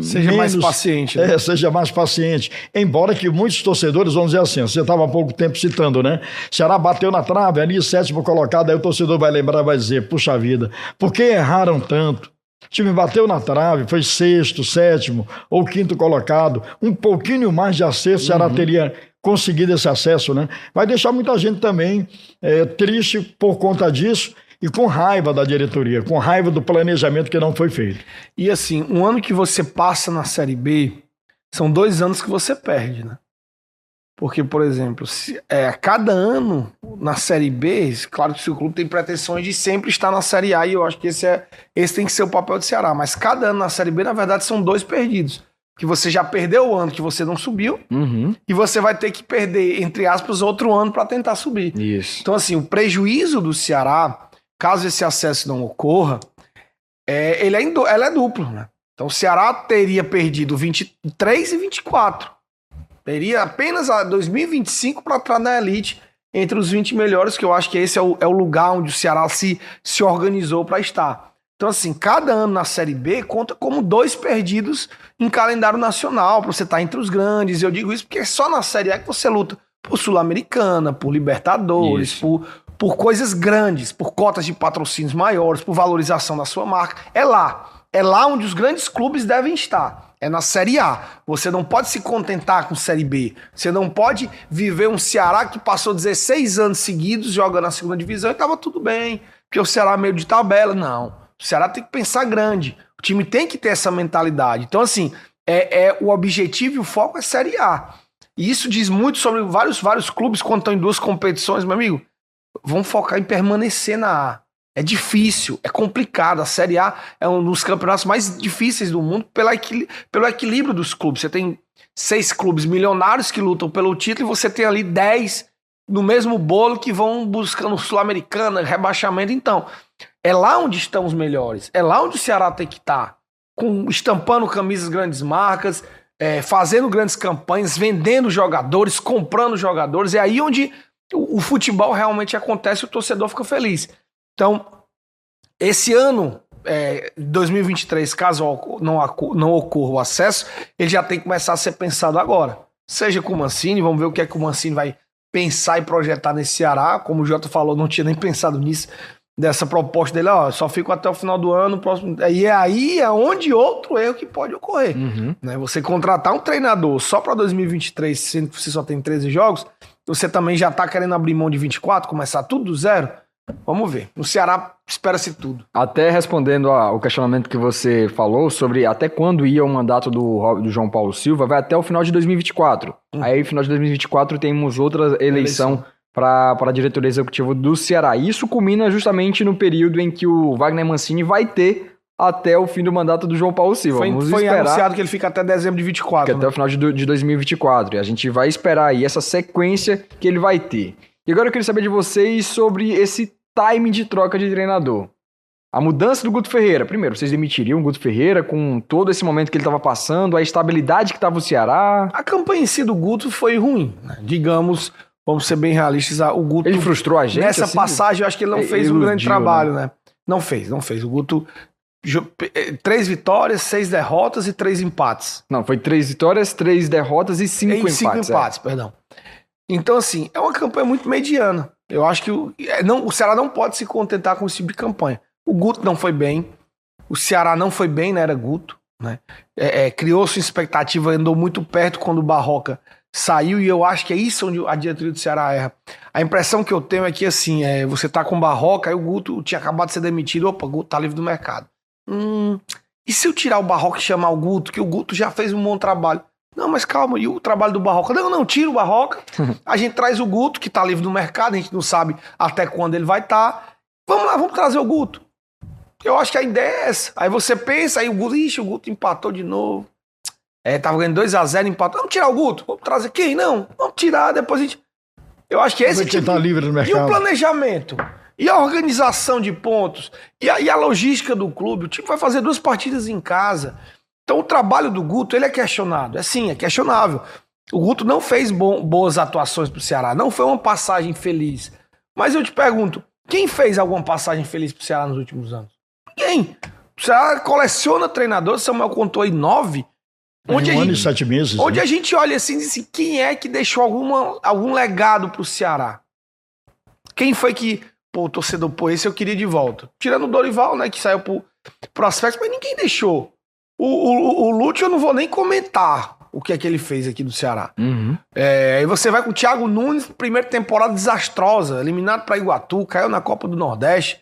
C: Seja menos, mais paciente.
D: Né? É, seja mais paciente. Embora que muitos torcedores vão dizer assim, você estava há pouco tempo citando, né? Ceará bateu na trave, ali, sétimo colocado, aí o torcedor vai lembrar, vai dizer, puxa vida, por que erraram tanto? O time bateu na trave, foi sexto, sétimo ou quinto colocado. Um pouquinho mais de acesso, uhum. Ceará teria conseguido esse acesso, né? Vai deixar muita gente também é, triste por conta disso e com raiva da diretoria, com raiva do planejamento que não foi feito.
C: E assim, um ano que você passa na Série B, são dois anos que você perde, né? Porque, por exemplo, se, é, cada ano na Série B, claro que o clube tem pretensões de sempre estar na Série A, e eu acho que esse, é, esse tem que ser o papel do Ceará. Mas cada ano na Série B, na verdade, são dois perdidos. Que você já perdeu o ano que você não subiu,
B: uhum.
C: e você vai ter que perder, entre aspas, outro ano para tentar subir.
B: Isso.
C: Então, assim, o prejuízo do Ceará, caso esse acesso não ocorra, é, ele é, ela é duplo, né? Então, o Ceará teria perdido 23 e 24. Teria apenas a 2025 para entrar na elite entre os 20 melhores, que eu acho que esse é o, é o lugar onde o Ceará se, se organizou para estar. Então, assim, cada ano na Série B conta como dois perdidos em calendário nacional, para você estar tá entre os grandes. Eu digo isso porque é só na Série A que você luta por Sul-Americana, por Libertadores, por, por coisas grandes, por cotas de patrocínios maiores, por valorização da sua marca. É lá. É lá onde os grandes clubes devem estar é na Série A. Você não pode se contentar com Série B. Você não pode viver um Ceará que passou 16 anos seguidos jogando na segunda divisão e estava tudo bem, porque o Ceará é meio de tabela. Não. O Ceará tem que pensar grande. O time tem que ter essa mentalidade. Então, assim, é, é o objetivo e o foco é Série A. E isso diz muito sobre vários, vários clubes quando estão em duas competições, meu amigo. Vão focar em permanecer na A. É difícil, é complicado. A Série A é um dos campeonatos mais difíceis do mundo pela equil pelo equilíbrio dos clubes. Você tem seis clubes milionários que lutam pelo título e você tem ali dez no mesmo bolo que vão buscando Sul-Americana, rebaixamento. Então, é lá onde estão os melhores. É lá onde o Ceará tem que estar. Tá, com, estampando camisas grandes marcas, é, fazendo grandes campanhas, vendendo jogadores, comprando jogadores. É aí onde o, o futebol realmente acontece e o torcedor fica feliz. Então, esse ano, é, 2023, caso não, não ocorra o acesso, ele já tem que começar a ser pensado agora. Seja com o Mancini, vamos ver o que é que o Mancini vai pensar e projetar nesse Ceará. Como o Jota falou, não tinha nem pensado nisso, dessa proposta dele, ó, só fico até o final do ano, próximo. E é aí é onde outro erro que pode ocorrer.
B: Uhum.
C: Né? Você contratar um treinador só para 2023, sendo que você só tem 13 jogos, você também já tá querendo abrir mão de 24, começar tudo do zero. Vamos ver. No Ceará espera-se tudo.
B: Até respondendo ao questionamento que você falou sobre até quando ia o mandato do, do João Paulo Silva, vai até o final de 2024. Hum. Aí, no final de 2024, temos outra eleição, eleição. para a diretoria executiva do Ceará. Isso culmina justamente no período em que o Wagner Mancini vai ter até o fim do mandato do João Paulo Silva.
C: Foi, Vamos foi esperar anunciado que ele fica até dezembro de 24.
B: Né? Até o final de, de 2024. E a gente vai esperar aí essa sequência que ele vai ter. E agora eu queria saber de vocês sobre esse time de troca de treinador. A mudança do Guto Ferreira. Primeiro, vocês demitiriam o Guto Ferreira com todo esse momento que ele estava passando, a estabilidade que estava o Ceará?
C: A campanha em si do Guto foi ruim. Né? Digamos, vamos ser bem realistas, o Guto.
B: Ele frustrou a gente.
C: Nessa assim? passagem, eu acho que ele não ele fez um grande trabalho, né? né? Não fez, não fez. O Guto. Eh, três vitórias, seis derrotas e três empates.
B: Não, foi três vitórias, três derrotas e cinco e empates.
C: Cinco empates, é. perdão. Então, assim, é uma campanha muito mediana. Eu acho que o, é, não, o Ceará não pode se contentar com esse tipo de campanha. O Guto não foi bem, o Ceará não foi bem, né? Era Guto. Né? É, é, Criou-se expectativa, andou muito perto quando o Barroca saiu, e eu acho que é isso onde a diretoria do Ceará erra. A impressão que eu tenho é que assim, é, você tá com o Barroca, aí o Guto tinha acabado de ser demitido, opa, o Guto tá livre do mercado. Hum, e se eu tirar o Barroca e chamar o Guto, que o Guto já fez um bom trabalho? Não, mas calma, e o trabalho do Barroca? Não, não, tira o Barroca, a gente traz o Guto, que tá livre do mercado, a gente não sabe até quando ele vai estar. Tá. Vamos lá, vamos trazer o Guto. Eu acho que a ideia é essa. Aí você pensa, aí o Guto, ixi, o Guto empatou de novo. É, tava ganhando 2x0, empatou. Vamos tirar o Guto? Vamos trazer quem? Não, vamos tirar, depois a gente. Eu acho que esse
D: tipo... tá livre no mercado.
C: E o planejamento? E a organização de pontos? E a, e a logística do clube? O time vai fazer duas partidas em casa. Então o trabalho do Guto, ele é questionado. É sim, é questionável. O Guto não fez bom, boas atuações pro Ceará. Não foi uma passagem feliz. Mas eu te pergunto, quem fez alguma passagem feliz pro Ceará nos últimos anos? Ninguém. O Ceará coleciona treinadores, Samuel contou aí nove.
D: Onde um ano gente, e sete meses.
C: Onde né? a gente olha assim e diz assim, quem é que deixou alguma, algum legado pro Ceará? Quem foi que, pô, o torcedor, pô, esse eu queria de volta? Tirando o Dorival, né, que saiu pro prospecto, mas ninguém deixou. O, o, o Lúcio eu não vou nem comentar o que é que ele fez aqui do Ceará.
B: Uhum.
C: É, aí você vai com o Thiago Nunes, primeira temporada desastrosa, eliminado para Iguatu, caiu na Copa do Nordeste.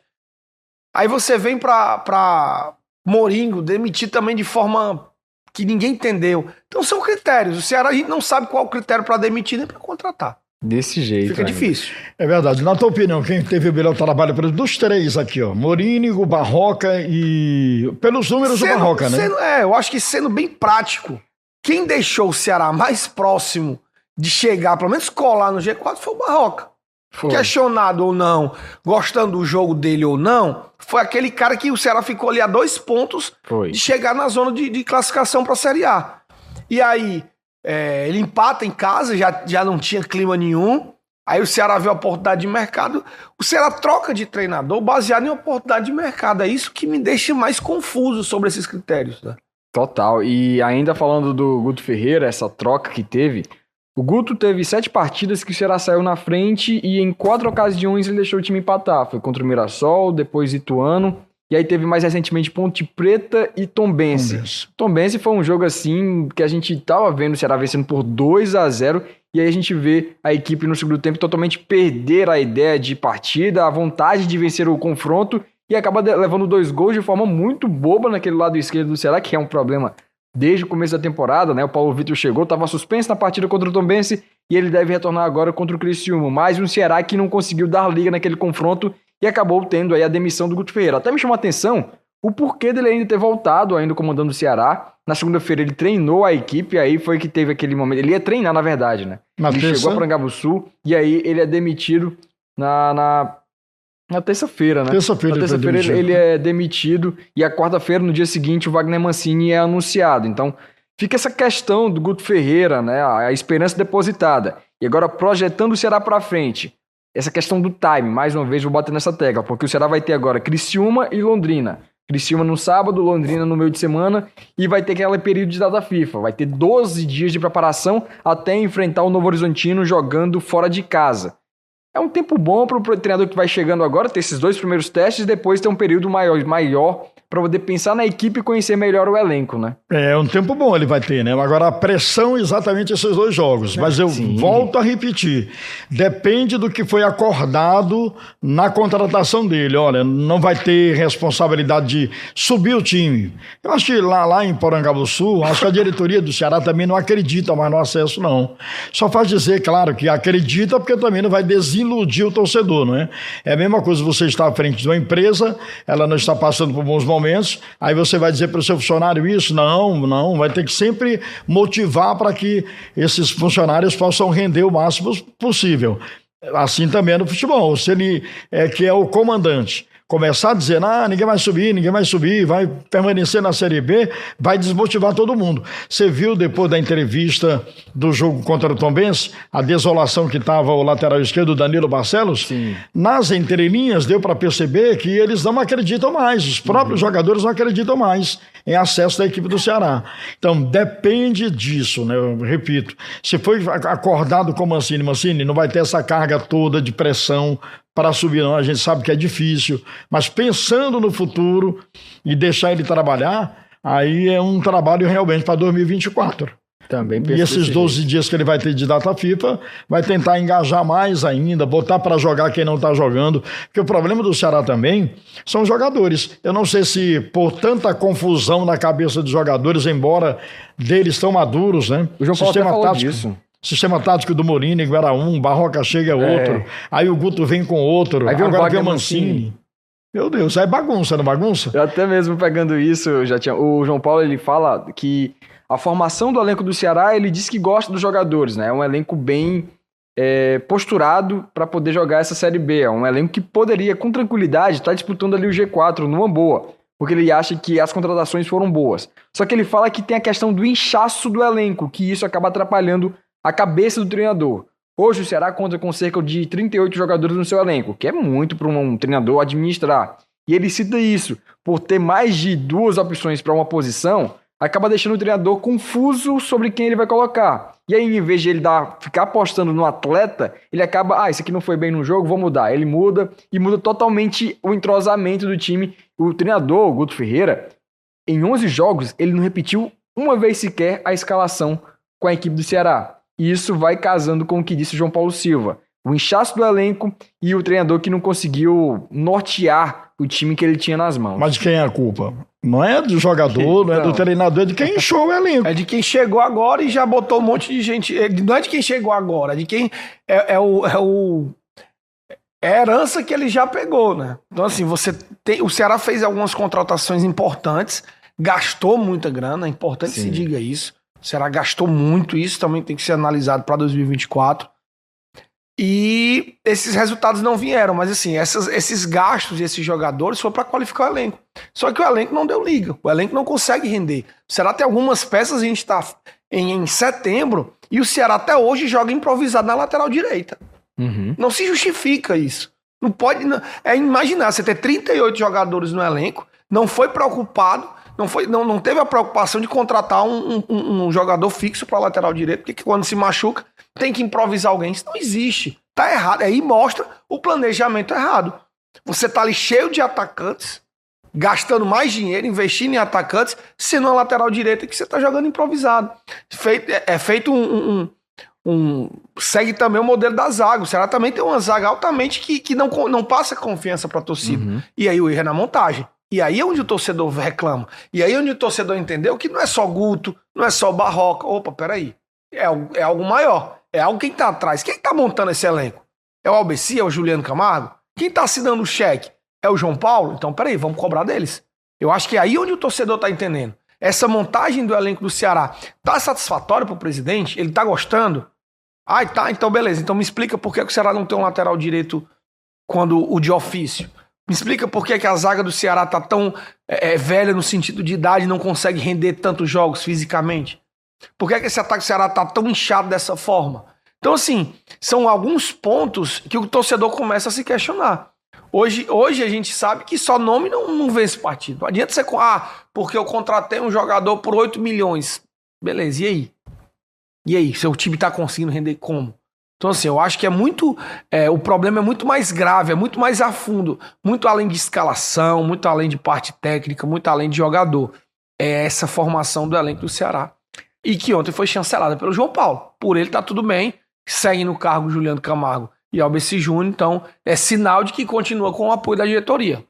C: Aí você vem pra, pra Moringo, demitir também de forma que ninguém entendeu. Então são critérios. O Ceará a gente não sabe qual o critério para demitir nem para contratar.
B: Desse jeito.
C: Fica ainda. difícil.
D: É verdade. Na tua opinião, quem teve o melhor trabalho dos três aqui, ó? Morínigo, Barroca e. Pelos números sendo, do Barroca, né?
C: Sendo, é, eu acho que sendo bem prático, quem deixou o Ceará mais próximo de chegar, pelo menos colar no G4, foi o Barroca. Foi. Questionado ou não, gostando do jogo dele ou não, foi aquele cara que o Ceará ficou ali a dois pontos
B: foi.
C: de chegar na zona de, de classificação para a Série A. E aí, é, ele empata em casa, já, já não tinha clima nenhum. Aí o Ceará vê a oportunidade de mercado. O Ceará troca de treinador baseado em oportunidade de mercado. É isso que me deixa mais confuso sobre esses critérios. Né?
B: Total. E ainda falando do Guto Ferreira, essa troca que teve, o Guto teve sete partidas que o Ceará saiu na frente e em quatro ocasiões ele deixou o time empatar. Foi contra o Mirassol, depois Ituano, e aí teve mais recentemente Ponte Preta e Tombense. Tombense, Tombense foi um jogo assim que a gente tava vendo o Ceará vencendo por 2 a 0 e aí a gente vê a equipe no segundo tempo totalmente perder a ideia de partida, a vontade de vencer o confronto e acaba levando dois gols de forma muito boba naquele lado esquerdo do Ceará, que é um problema desde o começo da temporada, né? O Paulo Vitor chegou, estava suspenso na partida contra o Tombense e ele deve retornar agora contra o Criciúma. Mais um Ceará que não conseguiu dar liga naquele confronto e acabou tendo aí a demissão do Guto Ferreira. Até me chamou a atenção o porquê dele ainda ter voltado, ainda comandando o Ceará. Na segunda-feira ele treinou a equipe, aí foi que teve aquele momento. Ele ia treinar, na verdade, né? Na ele terça... chegou a Prangabuçu e aí ele é demitido na, na na terça-feira, né?
D: Terça-feira,
B: Na terça-feira ele, ele, é demitido e a quarta-feira, no dia seguinte, o Wagner Mancini é anunciado. Então, fica essa questão do Guto Ferreira, né? A esperança depositada. E agora, projetando o Ceará para frente. Essa questão do time, mais uma vez, vou bater nessa tecla, porque o Ceará vai ter agora Criciúma e Londrina. Criciúma no sábado, Londrina no meio de semana e vai ter aquele período de data FIFA. Vai ter 12 dias de preparação até enfrentar o Novo Horizontino jogando fora de casa. É um tempo bom para o treinador que vai chegando agora ter esses dois primeiros testes e depois ter um período maior, maior para poder pensar na equipe e conhecer melhor o elenco, né?
D: É um tempo bom ele vai ter, né? Agora a pressão exatamente esses dois jogos. Mas eu Sim. volto a repetir, depende do que foi acordado na contratação dele. Olha, não vai ter responsabilidade de subir o time. Eu acho que lá, lá em Sul, acho que a diretoria do Ceará também não acredita mais no acesso, não. Só faz dizer, claro, que acredita porque também não vai desiludir o torcedor, não é? É a mesma coisa você estar à frente de uma empresa, ela não está passando por bons momentos momentos, aí você vai dizer para o seu funcionário isso? Não, não, vai ter que sempre motivar para que esses funcionários possam render o máximo possível. Assim também é no futebol, se ele é que é o comandante começar a dizer, ah, ninguém vai subir, ninguém vai subir, vai permanecer na Série B, vai desmotivar todo mundo. Você viu depois da entrevista do jogo contra o Tombense, a desolação que estava o lateral esquerdo, Danilo Barcelos? Sim. Nas entrelinhas deu para perceber que eles não acreditam mais, os próprios uhum. jogadores não acreditam mais em acesso da equipe do Ceará. Então, depende disso, né? Eu repito, se foi acordado com Mancini, Mancini não vai ter essa carga toda de pressão para subir, não. A gente sabe que é difícil, mas pensando no futuro e deixar ele trabalhar, aí é um trabalho realmente para 2024. Também e esses 12 jeito. dias que ele vai ter de data FIFA, vai tentar engajar mais ainda, botar para jogar quem não está jogando. Porque o problema do Ceará também são os jogadores. Eu não sei se por tanta confusão na cabeça dos jogadores, embora deles tão maduros, né?
B: O João Paulo Sistema tático, disso.
D: Sistema tático do Mourinho era um, Barroca chega é outro, é. aí o Guto vem com outro, aí vem agora vem o Mancini. Mancini. Meu Deus, aí bagunça, não bagunça?
B: Eu até mesmo pegando isso, já tinha. O João Paulo ele fala que a formação do elenco do Ceará, ele diz que gosta dos jogadores, né? É um elenco bem é, posturado para poder jogar essa Série B. É um elenco que poderia, com tranquilidade, estar tá disputando ali o G4 numa boa, porque ele acha que as contratações foram boas. Só que ele fala que tem a questão do inchaço do elenco, que isso acaba atrapalhando a cabeça do treinador. Hoje o Ceará conta com cerca de 38 jogadores no seu elenco, que é muito para um treinador administrar. E ele cita isso, por ter mais de duas opções para uma posição, acaba deixando o treinador confuso sobre quem ele vai colocar. E aí, em vez de ele dar, ficar apostando no atleta, ele acaba, ah, isso aqui não foi bem no jogo, vou mudar. Ele muda e muda totalmente o entrosamento do time. O treinador, o Guto Ferreira, em 11 jogos, ele não repetiu uma vez sequer a escalação com a equipe do Ceará. E isso vai casando com o que disse João Paulo Silva. O inchaço do elenco e o treinador que não conseguiu nortear o time que ele tinha nas mãos.
D: Mas de quem é a culpa? Não é do jogador, não é do treinador, é de quem inchou o elenco.
C: É de quem chegou agora e já botou um monte de gente. É, não é de quem chegou agora, é de quem. É, é o. É o é a herança que ele já pegou, né? Então, assim, você tem. O Ceará fez algumas contratações importantes, gastou muita grana, é importante Sim. que se diga isso. O Ceará gastou muito, isso também tem que ser analisado para 2024. E esses resultados não vieram, mas assim, essas, esses gastos e esses jogadores foram para qualificar o elenco. Só que o elenco não deu liga, o elenco não consegue render. O Ceará tem algumas peças, a gente está em, em, setembro, e o Ceará até hoje joga improvisado na lateral direita. Uhum. Não se justifica isso. Não pode. Não, é imaginar você ter 38 jogadores no elenco, não foi preocupado não, foi, não, não teve a preocupação de contratar um, um, um jogador fixo para lateral direito, porque quando se machuca tem que improvisar alguém. Isso não existe. Tá errado. Aí mostra o planejamento errado. Você tá ali cheio de atacantes, gastando mais dinheiro, investindo em atacantes, sendo a lateral direita que você tá jogando improvisado. Feito, é, é feito um, um, um, Segue também o modelo da zaga. O Ceará também tem uma zaga altamente que, que não, não passa confiança para a torcida. Uhum. E aí o erro é na montagem. E aí é onde o torcedor reclama. E aí é onde o torcedor entendeu que não é só Guto, não é só Barroca. Opa, peraí. É, é algo maior. É algo quem tá atrás. Quem tá montando esse elenco? É o Albeci? É o Juliano Camargo? Quem tá assinando o cheque? É o João Paulo? Então, peraí, vamos cobrar deles. Eu acho que é aí onde o torcedor tá entendendo. Essa montagem do elenco do Ceará tá satisfatória pro presidente? Ele tá gostando? Ai, tá, então beleza. Então me explica por que o Ceará não tem um lateral direito quando o de ofício. Me explica por que, que a zaga do Ceará tá tão é, é velha no sentido de idade e não consegue render tantos jogos fisicamente? Por que, que esse ataque do Ceará tá tão inchado dessa forma? Então, assim, são alguns pontos que o torcedor começa a se questionar. Hoje, hoje a gente sabe que só nome não, não vence partido. Não adianta você. Ah, porque eu contratei um jogador por 8 milhões. Beleza, e aí? E aí? Seu time tá conseguindo render como? Então, assim, eu acho que é muito. É, o problema é muito mais grave, é muito mais a fundo, muito além de escalação, muito além de parte técnica, muito além de jogador. É essa formação do elenco do Ceará. E que ontem foi chancelada pelo João Paulo. Por ele tá tudo bem, segue no cargo Juliano Camargo e Albeci Júnior, então é sinal de que continua com o apoio da diretoria.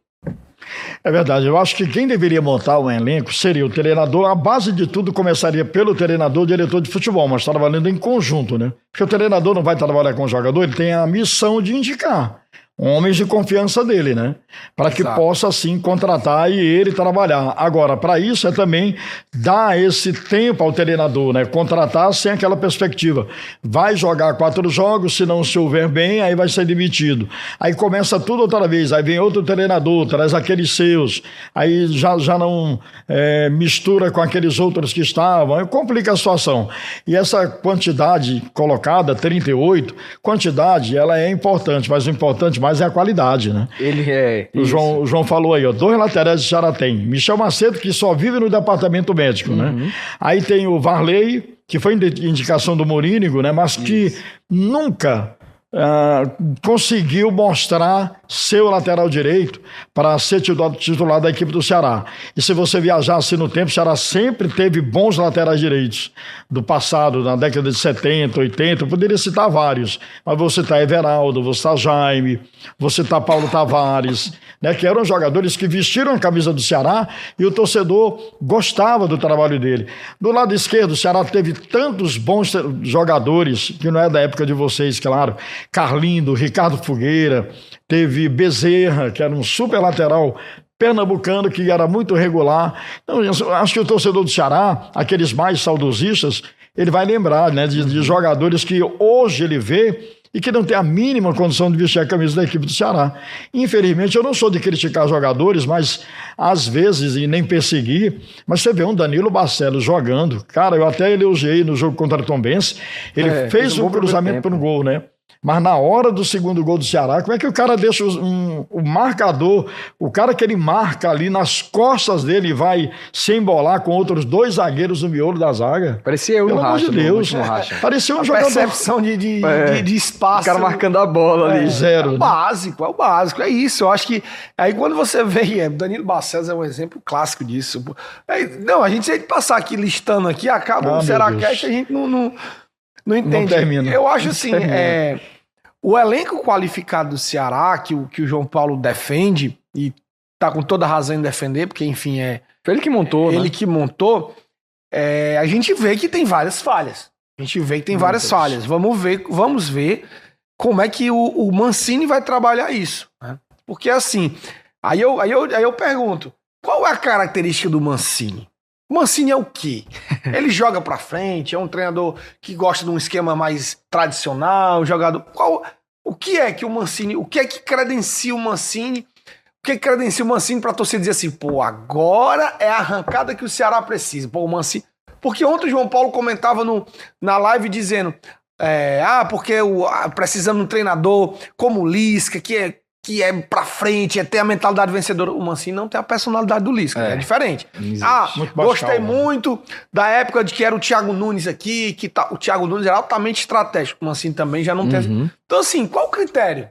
D: É verdade. Eu acho que quem deveria montar um elenco seria o treinador. A base de tudo começaria pelo treinador, diretor de futebol, mas trabalhando em conjunto, né? Porque o treinador não vai trabalhar com o jogador, ele tem a missão de indicar. Homens de confiança dele, né? Para que possa assim contratar e ele trabalhar. Agora, para isso é também dar esse tempo ao treinador, né? Contratar sem aquela perspectiva. Vai jogar quatro jogos, se não se houver bem, aí vai ser demitido. Aí começa tudo outra vez, aí vem outro treinador, traz aqueles seus, aí já, já não é, mistura com aqueles outros que estavam, aí complica a situação. E essa quantidade colocada, 38, quantidade, ela é importante, mas o importante mais é a qualidade, né?
B: Ele é.
D: O João, o João falou aí, ó, dois laterais de tem. Michel Macedo, que só vive no departamento médico, né? uhum. né? Aí tem o Varley, que foi indicação do Morínigo, né? Mas que nunca Uh, conseguiu mostrar seu lateral direito para ser titular da equipe do Ceará. E se você viajasse no tempo, o Ceará sempre teve bons laterais direitos do passado, na década de 70, 80, eu poderia citar vários, mas você está Everaldo, você está Jaime, você está Paulo Tavares, né, que eram jogadores que vestiram a camisa do Ceará e o torcedor gostava do trabalho dele. Do lado esquerdo, o Ceará teve tantos bons jogadores, que não é da época de vocês, claro, Carlindo, Ricardo Fogueira, teve Bezerra, que era um super lateral pernambucano que era muito regular. Então, acho que o torcedor do Ceará, aqueles mais saudosistas, ele vai lembrar né, de, de jogadores que hoje ele vê e que não tem a mínima condição de vestir a camisa da equipe do Ceará. Infelizmente, eu não sou de criticar jogadores, mas às vezes, e nem perseguir, mas você vê um Danilo Barcelos jogando. Cara, eu até elogiei no jogo contra o Tom Benz, ele é, fez um cruzamento para um gol, né? Mas na hora do segundo gol do Ceará, como é que o cara deixa um, o marcador, o cara que ele marca ali nas costas dele vai se embolar com outros dois zagueiros no miolo da zaga?
B: Parecia eu
D: Pelo
B: no racha.
D: de Deus. No
B: racha.
D: Parecia um
C: a
D: jogador...
C: percepção de, de, é. de, de, espaço.
B: O cara marcando a bola ali.
C: É, Zero. É o básico, é o básico. É isso. Eu acho que aí quando você vê, é, Danilo Barcelos é um exemplo clássico disso. É, não, a gente, se a gente passar aqui listando aqui, acaba ah, o Ceará Cast, a gente não, não, não entende. Não. Eu acho assim, é o elenco qualificado do Ceará, que o, que o João Paulo defende, e tá com toda razão em defender, porque, enfim, é.
B: Foi ele que montou,
C: é,
B: né?
C: Ele que montou. É, a gente vê que tem várias falhas. A gente vê que tem várias falhas. Vamos ver, vamos ver como é que o, o Mancini vai trabalhar isso. Né? Porque assim, aí eu, aí, eu, aí eu pergunto: qual é a característica do Mancini? O Mancini é o quê? Ele joga para frente, é um treinador que gosta de um esquema mais tradicional, jogador. Qual, o que é que o Mancini, o que é que credencia o Mancini? O que, é que credencia o Mancini para torcer dizer assim, pô, agora é a arrancada que o Ceará precisa. Pô, o Mancini. Porque ontem o João Paulo comentava no, na live dizendo: é, ah, porque o, ah, precisamos de um treinador como o Lisca, que é que é pra frente, é ter a mentalidade vencedora. O Mancini não tem a personalidade do Lisca, é, é diferente. Ah, muito gostei muito da época de que era o Thiago Nunes aqui, que tá, o Thiago Nunes era altamente estratégico. O Mancini também já não uhum. tem. Então, assim, qual o critério?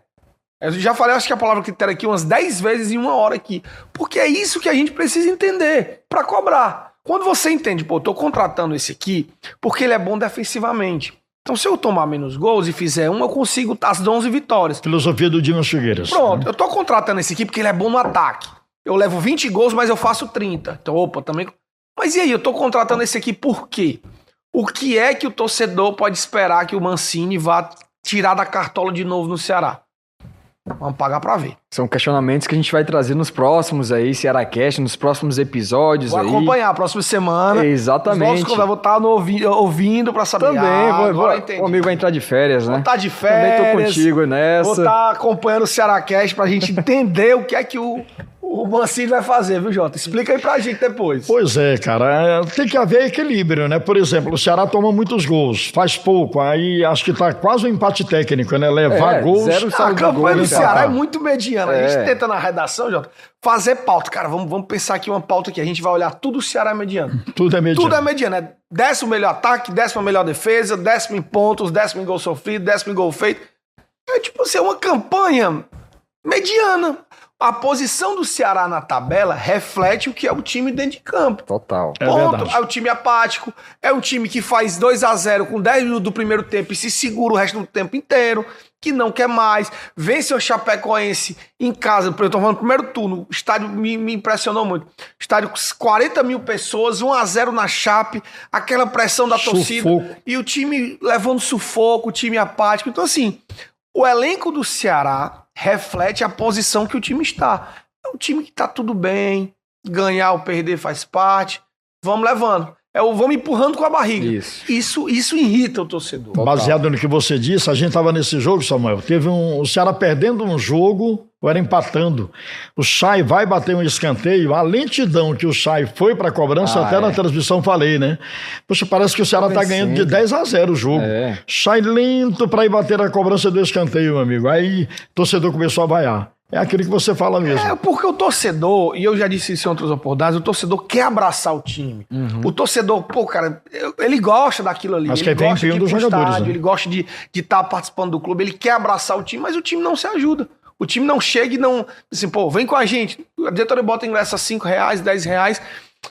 C: Eu já falei, acho que a palavra critério aqui umas 10 vezes em uma hora aqui. Porque é isso que a gente precisa entender para cobrar. Quando você entende, pô, eu tô contratando esse aqui porque ele é bom defensivamente. Então, se eu tomar menos gols e fizer um, eu consigo as 11 vitórias.
D: Filosofia do Dimas Figueiras.
C: Pronto, né? eu tô contratando esse aqui porque ele é bom no ataque. Eu levo 20 gols, mas eu faço 30. Então, opa, também. Mas e aí, eu tô contratando esse aqui por quê? O que é que o torcedor pode esperar que o Mancini vá tirar da cartola de novo no Ceará? Vamos pagar para ver.
B: São questionamentos que a gente vai trazer nos próximos aí, Cearacast, nos próximos episódios
C: vou
B: aí.
C: acompanhar a próxima semana.
B: Exatamente.
C: Os vou estar no ouvi ouvindo para saber.
B: Também, ah, vou, vou, o amigo vai entrar de férias, né? Vou
C: estar de férias.
B: Também tô contigo nessa.
C: Vou estar acompanhando o Cearacast pra gente entender o que é que o, o Mancini vai fazer, viu, Jota? Explica aí pra gente depois.
D: Pois é, cara. É, tem que haver equilíbrio, né? Por exemplo, o Ceará toma muitos gols, faz pouco. Aí acho que tá quase um empate técnico, né? Levar é, gols.
C: Zero ah, a campanha do Ceará é muito mediana. É. A gente tenta na redação, Jota, fazer pauta. Cara, vamos, vamos pensar aqui uma pauta que a gente vai olhar tudo o Ceará é mediano.
D: Tudo é mediano.
C: Tudo é mediano. É décimo melhor ataque, décimo melhor defesa, décimo em pontos, décimo em gol sofrido, décimo em gol feito. É tipo assim, é uma campanha mediana a posição do Ceará na tabela reflete o que é o time dentro de campo.
B: Total.
C: É Ponto. É, é o time apático, é um time que faz 2 a 0 com 10 minutos do primeiro tempo e se segura o resto do tempo inteiro, que não quer mais. Vence o Chapecoense em casa, eu tô falando primeiro turno, o estádio me, me impressionou muito. Estádio com 40 mil pessoas, 1 a 0 na Chape, aquela pressão da sufoco. torcida e o time levando sufoco, o time apático. Então, assim, o elenco do Ceará reflete a posição que o time está. É um time que tá tudo bem, ganhar ou perder faz parte, vamos levando. É o vamos empurrando com a barriga. Isso. Isso, isso irrita o torcedor.
D: Baseado no que você disse, a gente estava nesse jogo, Samuel. Teve um, o Ceará perdendo um jogo, ou era empatando. O Chay vai bater um escanteio. A lentidão que o Chay foi para a cobrança, ah, até é. na transmissão falei, né? Poxa, parece que o Ceará está ganhando de 10 a 0 o jogo. É. Chay lento para ir bater a cobrança do escanteio, meu amigo. Aí o torcedor começou a vaiar. É aquilo que você fala mesmo.
C: É, porque o torcedor, e eu já disse isso em outras oportunidades, o torcedor quer abraçar o time. Uhum. O torcedor, pô, cara, ele gosta daquilo ali.
D: Mas
C: ele
D: que gosta de ir
C: pro
D: estádio,
C: né? ele gosta de estar tá participando do clube, ele quer abraçar o time, mas o time não se ajuda. O time não chega e não. Assim, pô, vem com a gente. A diretoria bota ingresso a 5 reais, 10 reais,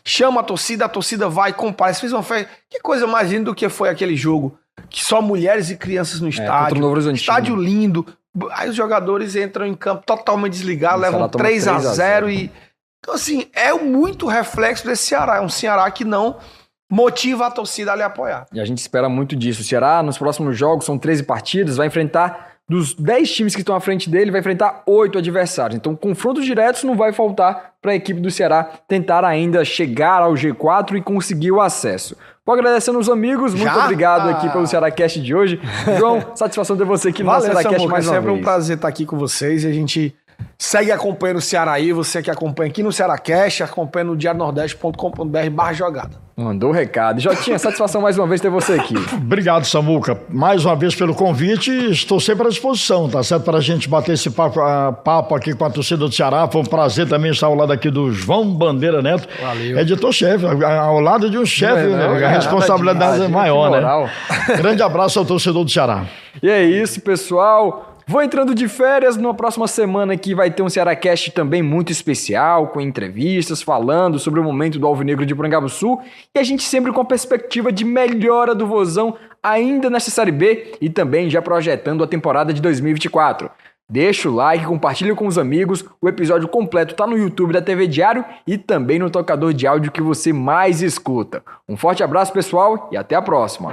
C: chama a torcida, a torcida vai, compara. Fez uma festa. Que coisa mais linda do que foi aquele jogo. Que só mulheres e crianças no é, estádio. É, estádio lindo. Aí os jogadores entram em campo totalmente desligados, levam 3 a 0 e. Então, assim, é muito reflexo desse Ceará. É um Ceará que não motiva a torcida a lhe apoiar.
B: E a gente espera muito disso. O Ceará, nos próximos jogos, são 13 partidas, vai enfrentar. Dos 10 times que estão à frente dele, vai enfrentar 8 adversários. Então, confrontos diretos não vai faltar para a equipe do Ceará tentar ainda chegar ao G4 e conseguir o acesso. Vou agradecendo os amigos, muito Já? obrigado aqui pelo Cearacast de hoje. João, satisfação ter você aqui no Valeu, Cearacast mais
C: uma
B: vez. É
C: sempre um prazer estar aqui com vocês e a gente segue acompanhando o Ceará aí, você que acompanha aqui no Cearacast, acompanha no diaronordeste.com.br barra jogada.
B: Mandou o recado. Jotinha, satisfação mais uma vez ter você aqui.
D: Obrigado, Samuca. Mais uma vez pelo convite. Estou sempre à disposição, tá certo? Para a gente bater esse papo, uh, papo, aqui com a torcida do Ceará. Foi um prazer também estar ao lado aqui do João Bandeira Neto. Valeu. Editor-chefe, ao lado de um chefe, é, né? A responsabilidade é maior, né? Grande abraço ao torcedor do Ceará.
B: E é isso, pessoal. Vou entrando de férias, na próxima semana aqui vai ter um Cearacast também muito especial, com entrevistas falando sobre o momento do Alvinegro de Sul e a gente sempre com a perspectiva de melhora do Vozão ainda nessa Série B e também já projetando a temporada de 2024. Deixa o like, compartilha com os amigos, o episódio completo está no YouTube da TV Diário e também no tocador de áudio que você mais escuta. Um forte abraço pessoal e até a próxima!